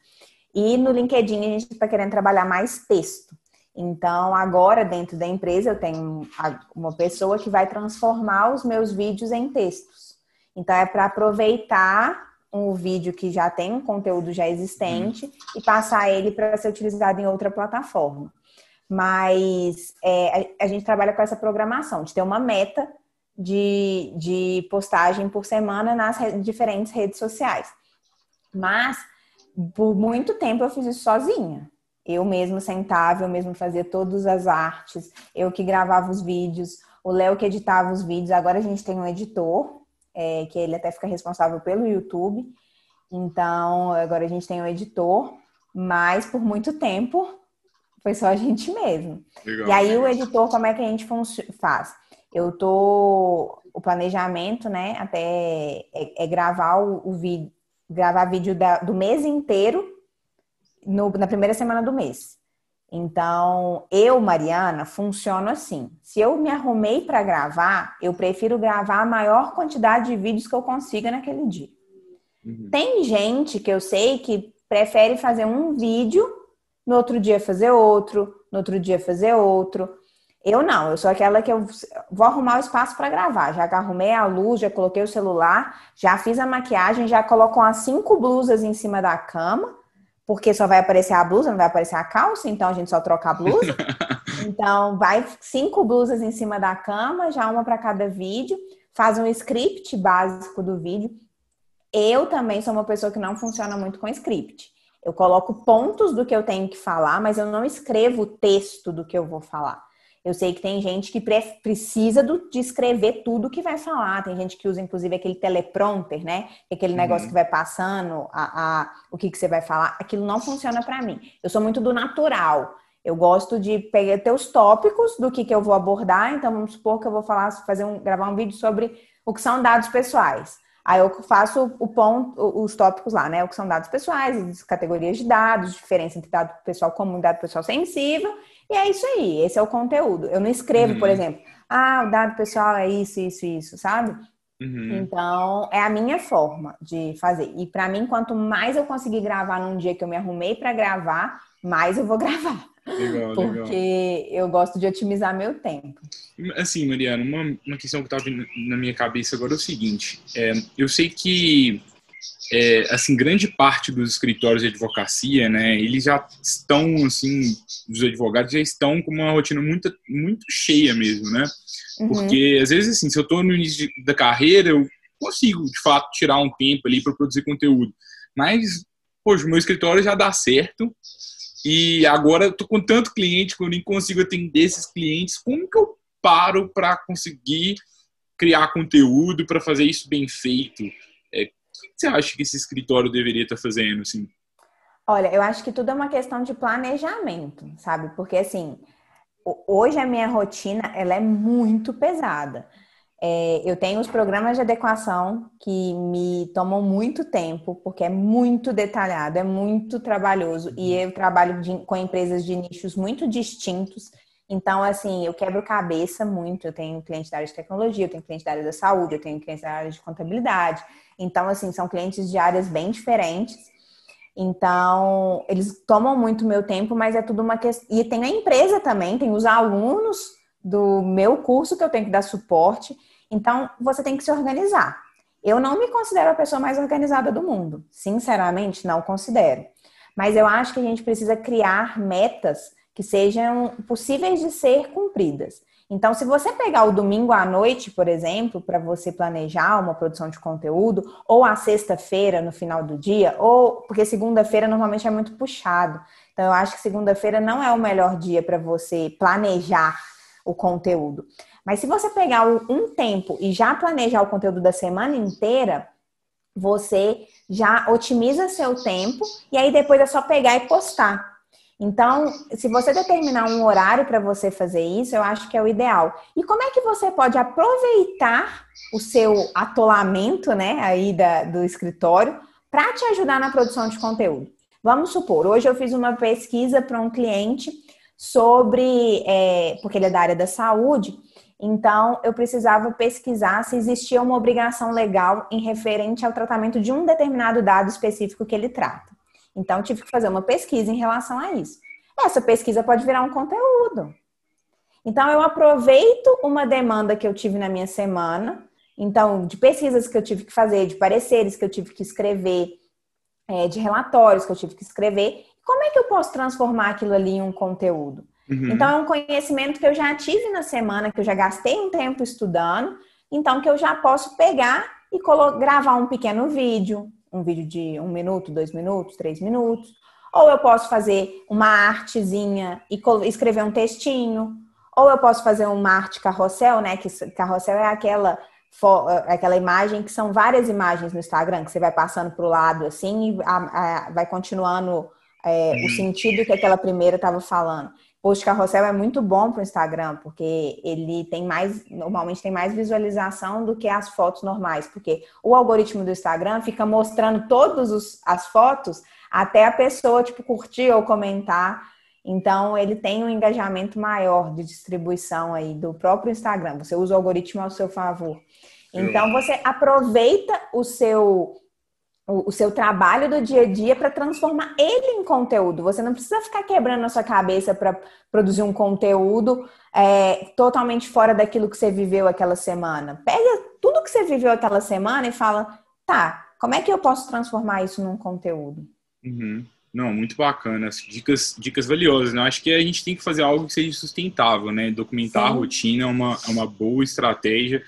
E no LinkedIn a gente está querendo trabalhar mais texto. Então, agora, dentro da empresa, eu tenho uma pessoa que vai transformar os meus vídeos em textos. Então, é para aproveitar um vídeo que já tem um conteúdo já existente uhum. e passar ele para ser utilizado em outra plataforma mas é, a, a, gente trabalha com essa programação, de ter uma meta de, de postagem por semana nas re, diferentes redes sociais. Mas por muito tempo eu fiz isso sozinha. Eu mesmo sentava, eu mesmo fazia todas as artes, eu que gravava os vídeos, o Léo que editava os vídeos. Agora a gente tem um editor, é, que ele até fica responsável pelo YouTube. Então, agora a gente tem um editor, mas por muito tempo foi só a gente mesmo. Legal. E aí o editor, como é que a gente faz? Eu tô o planejamento, né? Até é, é gravar o, o vídeo, gravar vídeo da, do mês inteiro no, na primeira semana do mês. Então, eu, Mariana, funciono assim. Se eu me arrumei para gravar, eu prefiro gravar a maior quantidade de vídeos que eu consiga naquele dia. Uhum. Tem gente que eu sei que prefere fazer um vídeo, no outro dia fazer outro, no outro dia fazer outro. Eu não, eu sou aquela que eu vou arrumar o espaço para gravar. Já arrumei a luz, já coloquei o celular, já fiz a maquiagem, já coloco umas cinco blusas em cima da cama porque só vai aparecer a blusa, não vai aparecer a calça, então a gente só troca a blusa. então, vai cinco blusas em cima da cama, já uma para cada vídeo, faz um script básico do vídeo. Eu também sou uma pessoa que não funciona muito com script. Eu coloco pontos do que eu tenho que falar, mas eu não escrevo o texto do que eu vou falar. Eu sei que tem gente que precisa do, de escrever tudo que vai falar. Tem gente que usa, inclusive, aquele teleprompter, né? É aquele uhum. negócio que vai passando a, a, o que, que você vai falar. Aquilo não funciona para mim. Eu sou muito do natural. Eu gosto de pegar ter os tópicos do que, que eu vou abordar. Então, vamos supor que eu vou falar, fazer um, gravar um vídeo sobre o que são dados pessoais. Aí eu faço o ponto, os tópicos lá, né? O que são dados pessoais, categorias de dados, diferença entre dado pessoal comum e dado pessoal sensível e é isso aí, esse é o conteúdo. Eu não escrevo, uhum. por exemplo, ah, o dado pessoal é isso, isso, isso, sabe? Uhum. Então, é a minha forma de fazer. E para mim, quanto mais eu conseguir gravar num dia que eu me arrumei para gravar, mais eu vou gravar. Legal, porque legal. eu gosto de otimizar meu tempo. Assim, Mariana, uma, uma questão que estava na minha cabeça agora é o seguinte: é, eu sei que é, assim, grande parte dos escritórios de advocacia, né, eles já estão, assim, os advogados já estão com uma rotina muito, muito cheia mesmo, né? Uhum. Porque, às vezes, assim, se eu estou no início da carreira, eu consigo, de fato, tirar um tempo ali para produzir conteúdo. Mas, poxa, o meu escritório já dá certo e agora eu tô com tanto cliente que eu nem consigo atender esses clientes. Como que eu paro para conseguir criar conteúdo, para fazer isso bem feito? que você acha que esse escritório deveria estar fazendo, assim? Olha, eu acho que tudo é uma questão de planejamento, sabe? Porque, assim, hoje a minha rotina, ela é muito pesada. É, eu tenho os programas de adequação que me tomam muito tempo, porque é muito detalhado, é muito trabalhoso, e eu trabalho de, com empresas de nichos muito distintos. Então, assim, eu quebro cabeça muito. Eu tenho cliente da área de tecnologia, eu tenho cliente da área da saúde, eu tenho cliente da área de contabilidade. Então, assim, são clientes de áreas bem diferentes. Então, eles tomam muito meu tempo, mas é tudo uma questão. E tem a empresa também, tem os alunos do meu curso que eu tenho que dar suporte. Então, você tem que se organizar. Eu não me considero a pessoa mais organizada do mundo. Sinceramente, não considero. Mas eu acho que a gente precisa criar metas que sejam possíveis de ser cumpridas. Então, se você pegar o domingo à noite, por exemplo, para você planejar uma produção de conteúdo, ou a sexta-feira no final do dia, ou porque segunda-feira normalmente é muito puxado. Então, eu acho que segunda-feira não é o melhor dia para você planejar o conteúdo. Mas se você pegar um tempo e já planejar o conteúdo da semana inteira, você já otimiza seu tempo e aí depois é só pegar e postar. Então, se você determinar um horário para você fazer isso, eu acho que é o ideal. E como é que você pode aproveitar o seu atolamento, né, aí da, do escritório, para te ajudar na produção de conteúdo? Vamos supor, hoje eu fiz uma pesquisa para um cliente sobre, é, porque ele é da área da saúde, então eu precisava pesquisar se existia uma obrigação legal em referente ao tratamento de um determinado dado específico que ele trata. Então, tive que fazer uma pesquisa em relação a isso. Essa pesquisa pode virar um conteúdo. Então, eu aproveito uma demanda que eu tive na minha semana, então, de pesquisas que eu tive que fazer, de pareceres que eu tive que escrever, é, de relatórios que eu tive que escrever. Como é que eu posso transformar aquilo ali em um conteúdo? Uhum. Então, é um conhecimento que eu já tive na semana, que eu já gastei um tempo estudando, então que eu já posso pegar e gravar um pequeno vídeo, um vídeo de um minuto, dois minutos, três minutos. Ou eu posso fazer uma artezinha e escrever um textinho. Ou eu posso fazer uma arte carrossel, né? Que carrossel é aquela aquela imagem que são várias imagens no Instagram que você vai passando para o lado assim e a, a, vai continuando é, o uhum. sentido que aquela primeira estava falando. Post carrossel é muito bom para o Instagram, porque ele tem mais, normalmente tem mais visualização do que as fotos normais, porque o algoritmo do Instagram fica mostrando todas as fotos até a pessoa, tipo, curtir ou comentar. Então, ele tem um engajamento maior de distribuição aí do próprio Instagram. Você usa o algoritmo ao seu favor. Então, você aproveita o seu o, seu trabalho do dia a dia para transformar ele em conteúdo. Você não precisa ficar quebrando a sua cabeça para produzir um conteúdo é, totalmente fora daquilo que você viveu aquela semana. Pega tudo que você viveu aquela semana e fala, tá, como é que eu posso transformar isso num conteúdo? Uhum. Não, muito bacana. Dicas, dicas valiosas. Né? Acho que a gente tem que fazer algo que seja sustentável, né? Documentar Sim. a rotina é uma, é uma boa estratégia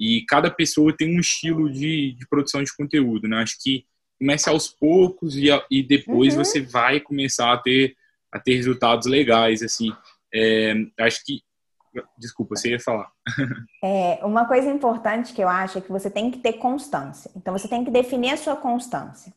e cada pessoa tem um estilo de, de produção de conteúdo, né? Acho que comece aos poucos e, e depois uhum. você vai começar a ter, a ter resultados legais, assim. É, acho que Desculpa, você ia falar. É, uma coisa importante que eu acho é que você tem que ter constância. Então, você tem que definir a sua constância.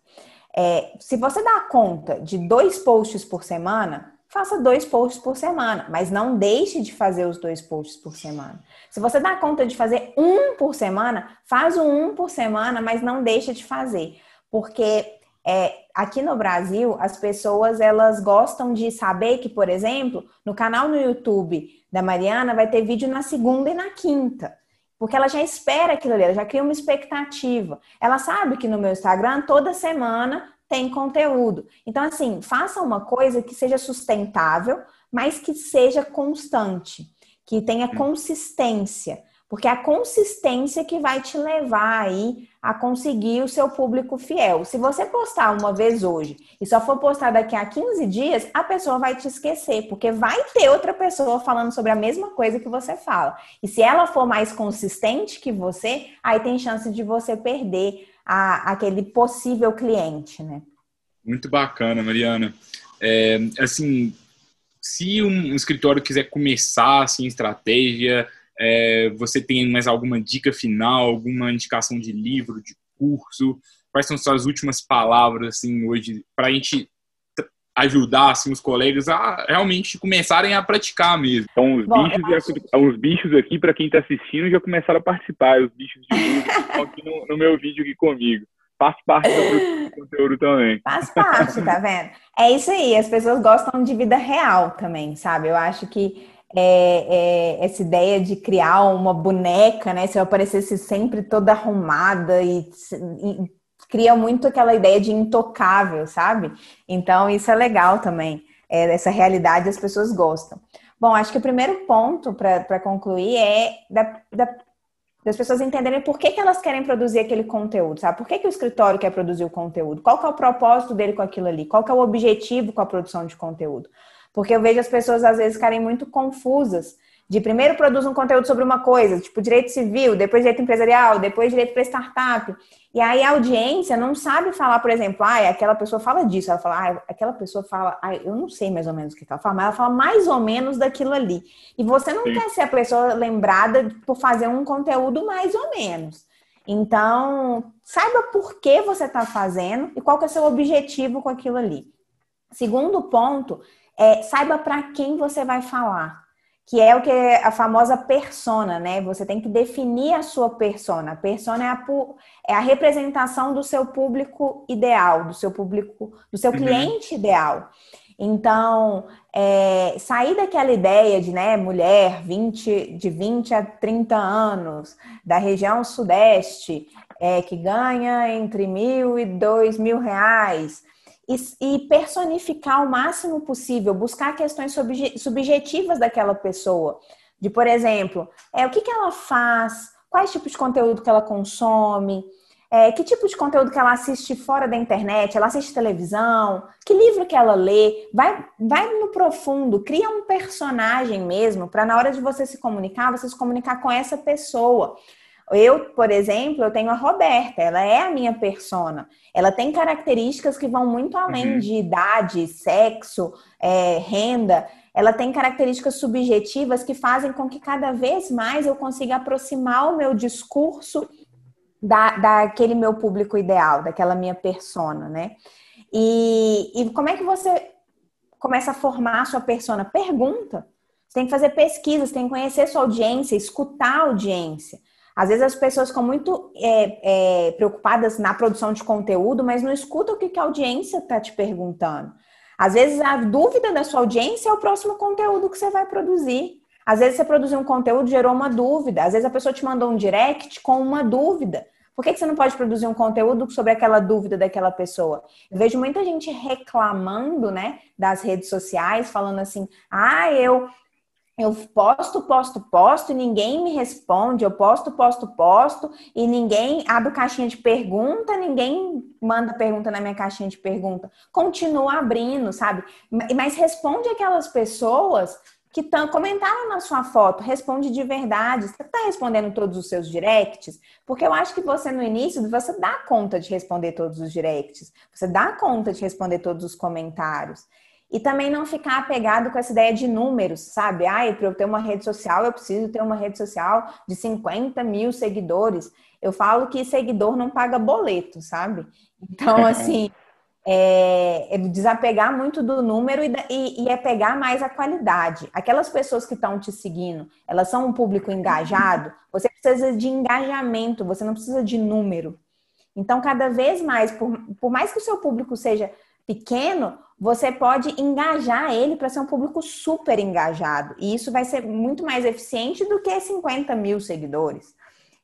É, se você dá conta de dois posts por semana, faça dois posts por semana, mas não deixe de fazer os dois posts por semana. Se você dá conta de fazer um por semana, faz o um por semana, mas não deixe de fazer, porque é, aqui no Brasil as pessoas elas gostam de saber que, por exemplo, no canal no YouTube da Mariana vai ter vídeo na segunda e na quinta. Porque ela já espera aquilo ali, ela já cria uma expectativa. Ela sabe que no meu Instagram, toda semana, tem conteúdo. Então, assim, faça uma coisa que seja sustentável, mas que seja constante, que tenha consistência. Porque é a consistência que vai te levar aí a conseguir o seu público fiel. Se você postar uma vez hoje e só for postar daqui a 15 dias, a pessoa vai te esquecer, porque vai ter outra pessoa falando sobre a mesma coisa que você fala. E se ela for mais consistente que você, aí tem chance de você perder a, aquele possível cliente, né? Muito bacana, Mariana. É, assim, se um escritório quiser começar assim, estratégia, é, você tem mais alguma dica final, alguma indicação de livro, de curso? Quais são suas últimas palavras assim hoje para a gente ajudar assim, os colegas a realmente começarem a praticar mesmo. Então, os, Bom, bichos, acho... os bichos aqui, para quem está assistindo, já começaram a participar. Os bichos de estão aqui no, no, meu vídeo aqui comigo. Faz parte do conteúdo também. Faz parte, tá vendo? É isso aí, as pessoas gostam de vida real também, sabe? Eu acho que é, é, essa ideia de criar uma boneca, né? Se eu aparecesse sempre toda arrumada e, e, cria muito aquela ideia de intocável, sabe? Então isso é legal também. É, essa realidade as pessoas gostam. Bom, acho que o primeiro ponto para concluir é da, da, das pessoas entenderem por que, que elas querem produzir aquele conteúdo, sabe? Por que, que o escritório quer produzir o conteúdo? Qual que é o propósito dele com aquilo ali? Qual que é o objetivo com a produção de conteúdo? Porque eu vejo as pessoas às vezes ficarem muito confusas. De primeiro produz um conteúdo sobre uma coisa, tipo direito civil, depois direito empresarial, depois direito para startup. E aí a audiência não sabe falar, por exemplo, ah, aquela pessoa fala disso, ela fala, ah, aquela pessoa fala, ah, eu não sei mais ou menos o que ela fala, mas ela fala mais ou menos daquilo ali. E você não Sim. quer ser a pessoa lembrada por fazer um conteúdo mais ou menos. Então, saiba por que você está fazendo e qual que é o seu objetivo com aquilo ali. Segundo ponto é, saiba para quem você vai falar, que é o que é a famosa persona, né? Você tem que definir a sua persona. A persona é a, é a representação do seu público ideal, do seu público, do seu uhum. cliente ideal. Então, é, sair daquela ideia de né, mulher 20, de 20 a 30 anos, da região sudeste, é, que ganha entre mil e dois mil reais, e, e personificar o máximo possível, buscar questões subjetivas daquela pessoa. De, por exemplo, é, o que, que ela faz, quais tipos de conteúdo que ela consome, é, que tipo de conteúdo que ela assiste fora da internet, ela assiste televisão, que livro que ela lê, vai, vai no profundo, cria um personagem mesmo, para na hora de você se comunicar, você se comunicar com essa pessoa. Eu, por exemplo, eu tenho a Roberta, ela é a minha persona. Ela tem características que vão muito além uhum. de idade, sexo, é, renda. Ela tem características subjetivas que fazem com que cada vez mais eu consiga aproximar o meu discurso da, daquele meu público ideal, daquela minha persona, né? E, e como é que você começa a formar a sua persona? Pergunta. Você tem que fazer pesquisas, tem que conhecer sua audiência, escutar a audiência. Às vezes as pessoas ficam muito é, é, preocupadas na produção de conteúdo, mas não escutam o que, que a audiência está te perguntando. Às vezes a dúvida da sua audiência é o próximo conteúdo que você vai produzir. Às vezes você produziu um conteúdo gerou uma dúvida. Às vezes a pessoa te mandou um direct com uma dúvida. Por que, que você não pode produzir um conteúdo sobre aquela dúvida daquela pessoa? Eu vejo muita gente reclamando, né, das redes sociais, falando assim: ah, eu eu posto, posto, posto e ninguém me responde. Eu posto, posto, posto e ninguém abre caixinha de pergunta, ninguém manda pergunta na minha caixinha de pergunta. Continua abrindo, sabe? Mas responde aquelas pessoas que tão, comentaram na sua foto, responde de verdade. Você está respondendo todos os seus directs? Porque eu acho que você, no início, você dá conta de responder todos os directs. Você dá conta de responder todos os comentários. E também não ficar apegado com essa ideia de números, sabe? Ah, para eu ter uma rede social, eu preciso ter uma rede social de 50 mil seguidores. Eu falo que seguidor não paga boleto, sabe? Então, assim, é, é desapegar muito do número e, e, e é pegar mais a qualidade. Aquelas pessoas que estão te seguindo, elas são um público engajado, você precisa de engajamento, você não precisa de número. Então, cada vez mais, por, por mais que o seu público seja pequeno, você pode engajar ele para ser um público super engajado. E isso vai ser muito mais eficiente do que 50 mil seguidores.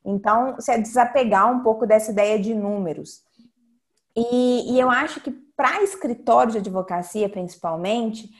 Então, você desapegar um pouco dessa ideia de números. E, e eu acho que para escritório de advocacia, principalmente,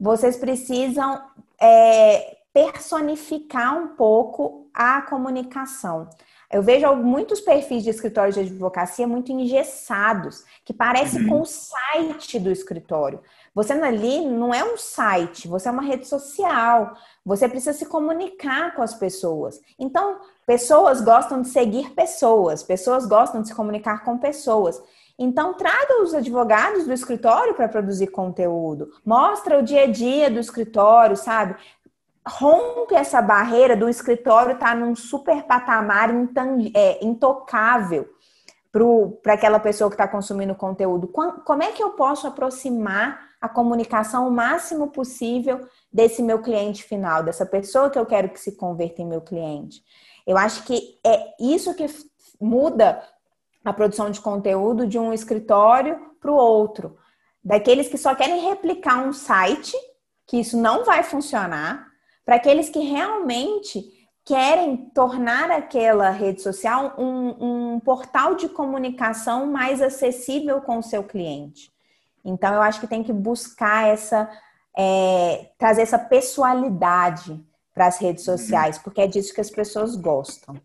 vocês precisam é, personificar um pouco a comunicação. Eu vejo muitos perfis de escritórios de advocacia muito engessados, que parece uhum. com o site do escritório. Você ali não é um site, você é uma rede social. Você precisa se comunicar com as pessoas. Então, pessoas gostam de seguir pessoas, pessoas gostam de se comunicar com pessoas. Então, traga os advogados do escritório para produzir conteúdo. Mostra o dia a dia do escritório, sabe? Rompe essa barreira do escritório estar tá num super patamar é, intocável para aquela pessoa que está consumindo conteúdo. Como é que eu posso aproximar a comunicação o máximo possível desse meu cliente final, dessa pessoa que eu quero que se converta em meu cliente? Eu acho que é isso que muda a produção de conteúdo de um escritório para o outro. Daqueles que só querem replicar um site, que isso não vai funcionar, para aqueles que realmente querem tornar aquela rede social um, um, portal de comunicação mais acessível com o seu cliente. Então, eu acho que tem que buscar essa, é, trazer essa pessoalidade para as redes uhum. sociais, porque é disso que as pessoas gostam.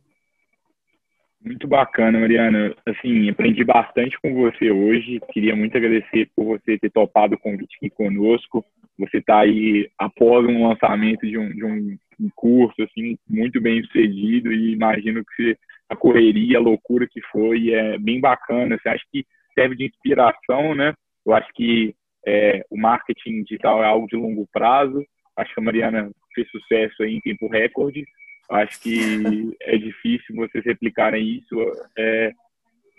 Muito bacana, Mariana. Assim, aprendi bastante com você hoje. Queria muito agradecer por você ter topado o convite aqui conosco você está aí após um lançamento de um, de um, curso assim muito bem sucedido e imagino que a correria, a loucura que foi é bem bacana. Você acha que serve de inspiração, né? Eu acho que é, o marketing digital é algo de longo prazo. Acho que a Mariana fez sucesso aí em tempo recorde. Acho que é difícil vocês replicarem isso. É,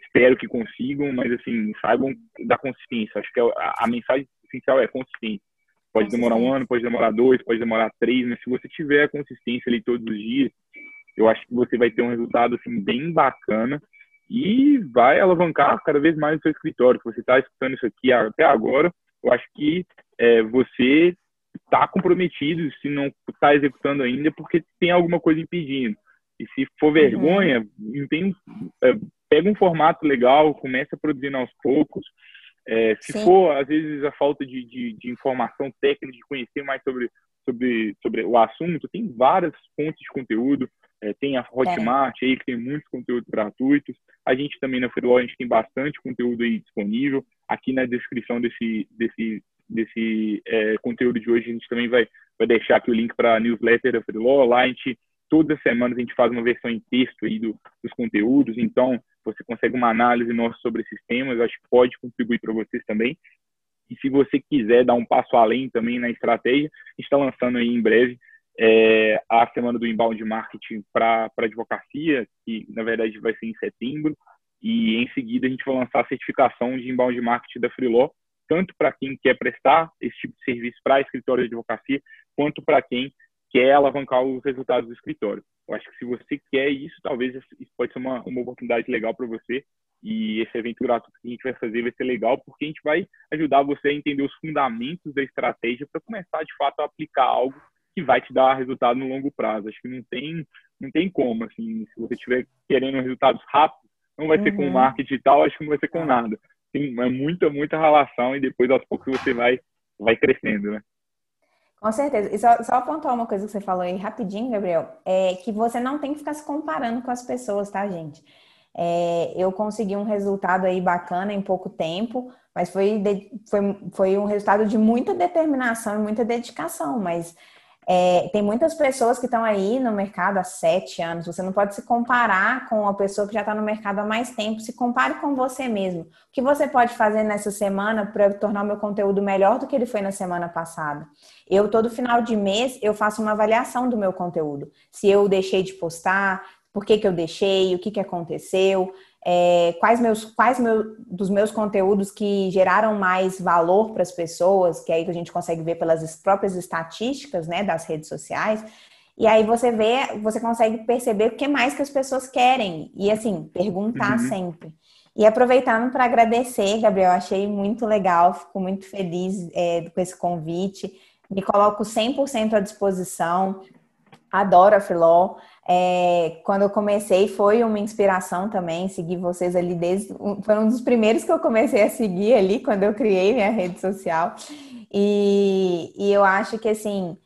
espero que consigam, mas assim saibam da consistência. Acho que a, a mensagem essencial é consistência Pode demorar um ano, pode demorar dois, pode demorar três, mas se você tiver a consistência ali todos os dias, eu acho que você vai ter um resultado assim bem bacana e vai alavancar cada vez mais o seu escritório. Se você está escutando isso aqui até agora, eu acho que é, você está comprometido, se não está executando ainda, é porque tem alguma coisa impedindo. E se for uhum. vergonha, uhum. tem, é, pega um formato legal, começa a produzir aos poucos, é, se Sim. for, às vezes, a falta de, de, de, informação técnica, de conhecer mais sobre, sobre, sobre o assunto, tem várias fontes de conteúdo. É, tem a Hotmart é. aí, que tem muitos conteúdos gratuitos. A gente também na Freeló, a gente tem bastante conteúdo aí disponível. Aqui na descrição desse, desse, desse é, conteúdo de hoje, a gente também vai, vai deixar aqui o link para a newsletter da Freeló. Lá a gente todas as semanas a gente faz uma versão em texto aí do, dos conteúdos, então você consegue uma análise nossa sobre esses temas, acho que pode contribuir para vocês também. E se você quiser dar um passo além também na estratégia, a gente está lançando aí em breve é, a semana do inbound marketing para advocacia, que na verdade vai ser em setembro, e em seguida a gente vai lançar a certificação de inbound marketing da Freeló, tanto para quem quer prestar esse tipo de serviço para escritório de advocacia, quanto para quem quer alavancar os resultados do escritório. Eu acho que se você quer isso, talvez isso pode ser uma, uma oportunidade legal para você. E esse evento gratuito que a gente vai fazer vai ser legal, porque a gente vai ajudar você a entender os fundamentos da estratégia para começar, de fato, a aplicar algo que vai te dar resultado no longo prazo. Acho que não tem, não tem como, assim, se você estiver querendo resultados rápidos, não vai uhum. ser com uhum. marketing digital, acho que não vai ser com nada. Tem é muita, muita relação e depois aos poucos você vai, vai crescendo, né? Com certeza. E só, só apontar uma coisa que você falou aí rapidinho, Gabriel, é que você não tem que ficar se comparando com as pessoas, tá, gente? É, eu consegui um resultado aí bacana em pouco tempo, mas foi, de, foi, foi um resultado de muita determinação e muita dedicação, mas é, tem muitas pessoas que estão aí no mercado há sete anos. Você não pode se comparar com uma pessoa que já está no mercado há mais tempo. Se compare com você mesmo. O que você pode fazer nessa semana para tornar o meu conteúdo melhor do que ele foi na semana passada? Eu, todo final de mês, eu faço uma avaliação do meu conteúdo. Se eu deixei de postar, por que, que eu deixei, o que, que aconteceu é, quais meus quais meu, dos meus conteúdos que geraram mais valor para as pessoas, que é aí que a gente consegue ver pelas próprias estatísticas, né, das redes sociais. E aí você vê, você consegue perceber o que mais que as pessoas querem e assim, perguntar uhum. sempre. E aproveitando para agradecer, Gabriel, achei muito legal, fico muito feliz é, com esse convite. Me coloco 100% à disposição. Adoro a Filó. É, quando eu comecei, foi uma inspiração também, seguir vocês ali desde. Foi um dos primeiros que eu comecei a seguir ali, quando eu criei minha rede social. E, e eu acho que, assim,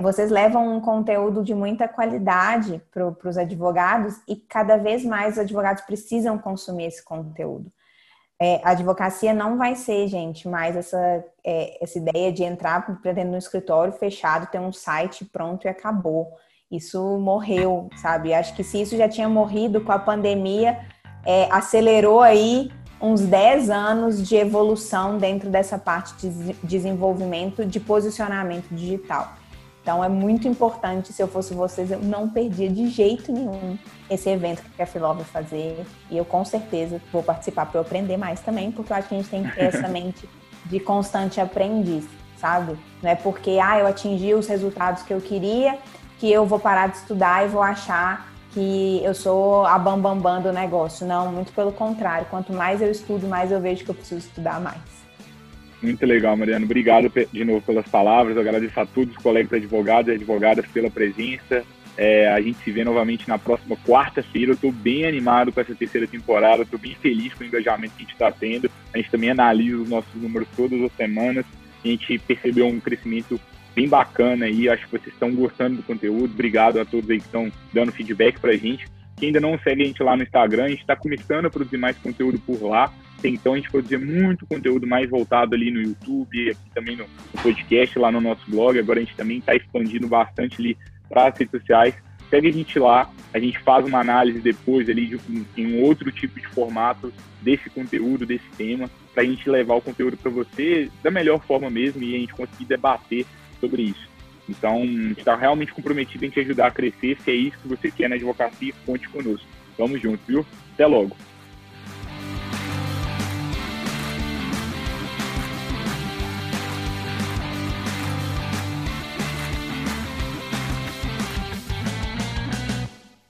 vocês levam um conteúdo de muita qualidade para os advogados e cada vez mais os advogados precisam consumir esse conteúdo. É, a advocacia não vai ser, gente, mais essa, é, essa ideia de entrar para dentro do escritório fechado, ter um site pronto e acabou isso morreu, sabe? Acho que se isso já tinha morrido com a pandemia, é, acelerou aí uns 10 anos de evolução dentro dessa parte de desenvolvimento de posicionamento digital. Então é muito importante, se eu fosse vocês, eu não perdia de jeito nenhum esse evento que a Filó vai fazer. E eu com certeza vou participar para eu aprender mais também, porque eu acho que a gente tem que ter essa mente de constante aprendiz, sabe? Não é porque ah, eu atingi os resultados que eu queria, que eu vou parar de estudar e vou achar que eu sou a bambambam bam, bam do negócio. Não, muito pelo contrário. Quanto mais eu estudo, mais eu vejo que eu preciso estudar mais. Muito legal, Mariana. Obrigado de novo pelas palavras. Eu agradeço a todos os colegas advogados e advogadas pela presença. É, a gente se vê novamente na próxima quarta-feira. Eu estou bem animado com essa terceira temporada. Estou bem feliz com o engajamento que a gente está tendo. A gente também analisa os nossos números todas as semanas. A gente percebeu um crescimento bem bacana aí. Acho que vocês estão gostando do conteúdo. Obrigado a todos aí que estão dando feedback pra gente. Quem ainda não segue a gente lá no Instagram, a gente está começando a produzir mais conteúdo por lá. Então a gente produzir muito conteúdo mais voltado ali no YouTube, aqui também no, podcast, lá no nosso blog. Agora a gente também está expandindo bastante ali para as redes sociais. Segue a gente lá, a gente faz uma análise depois ali de, em um outro tipo de formato desse conteúdo, desse tema, para a gente levar o conteúdo para você da melhor forma mesmo e a gente conseguir debater sobre isso. Então, está realmente comprometido em te ajudar a crescer. Se é isso que você quer na advocacia, conte conosco. Vamos juntos, viu? Até logo.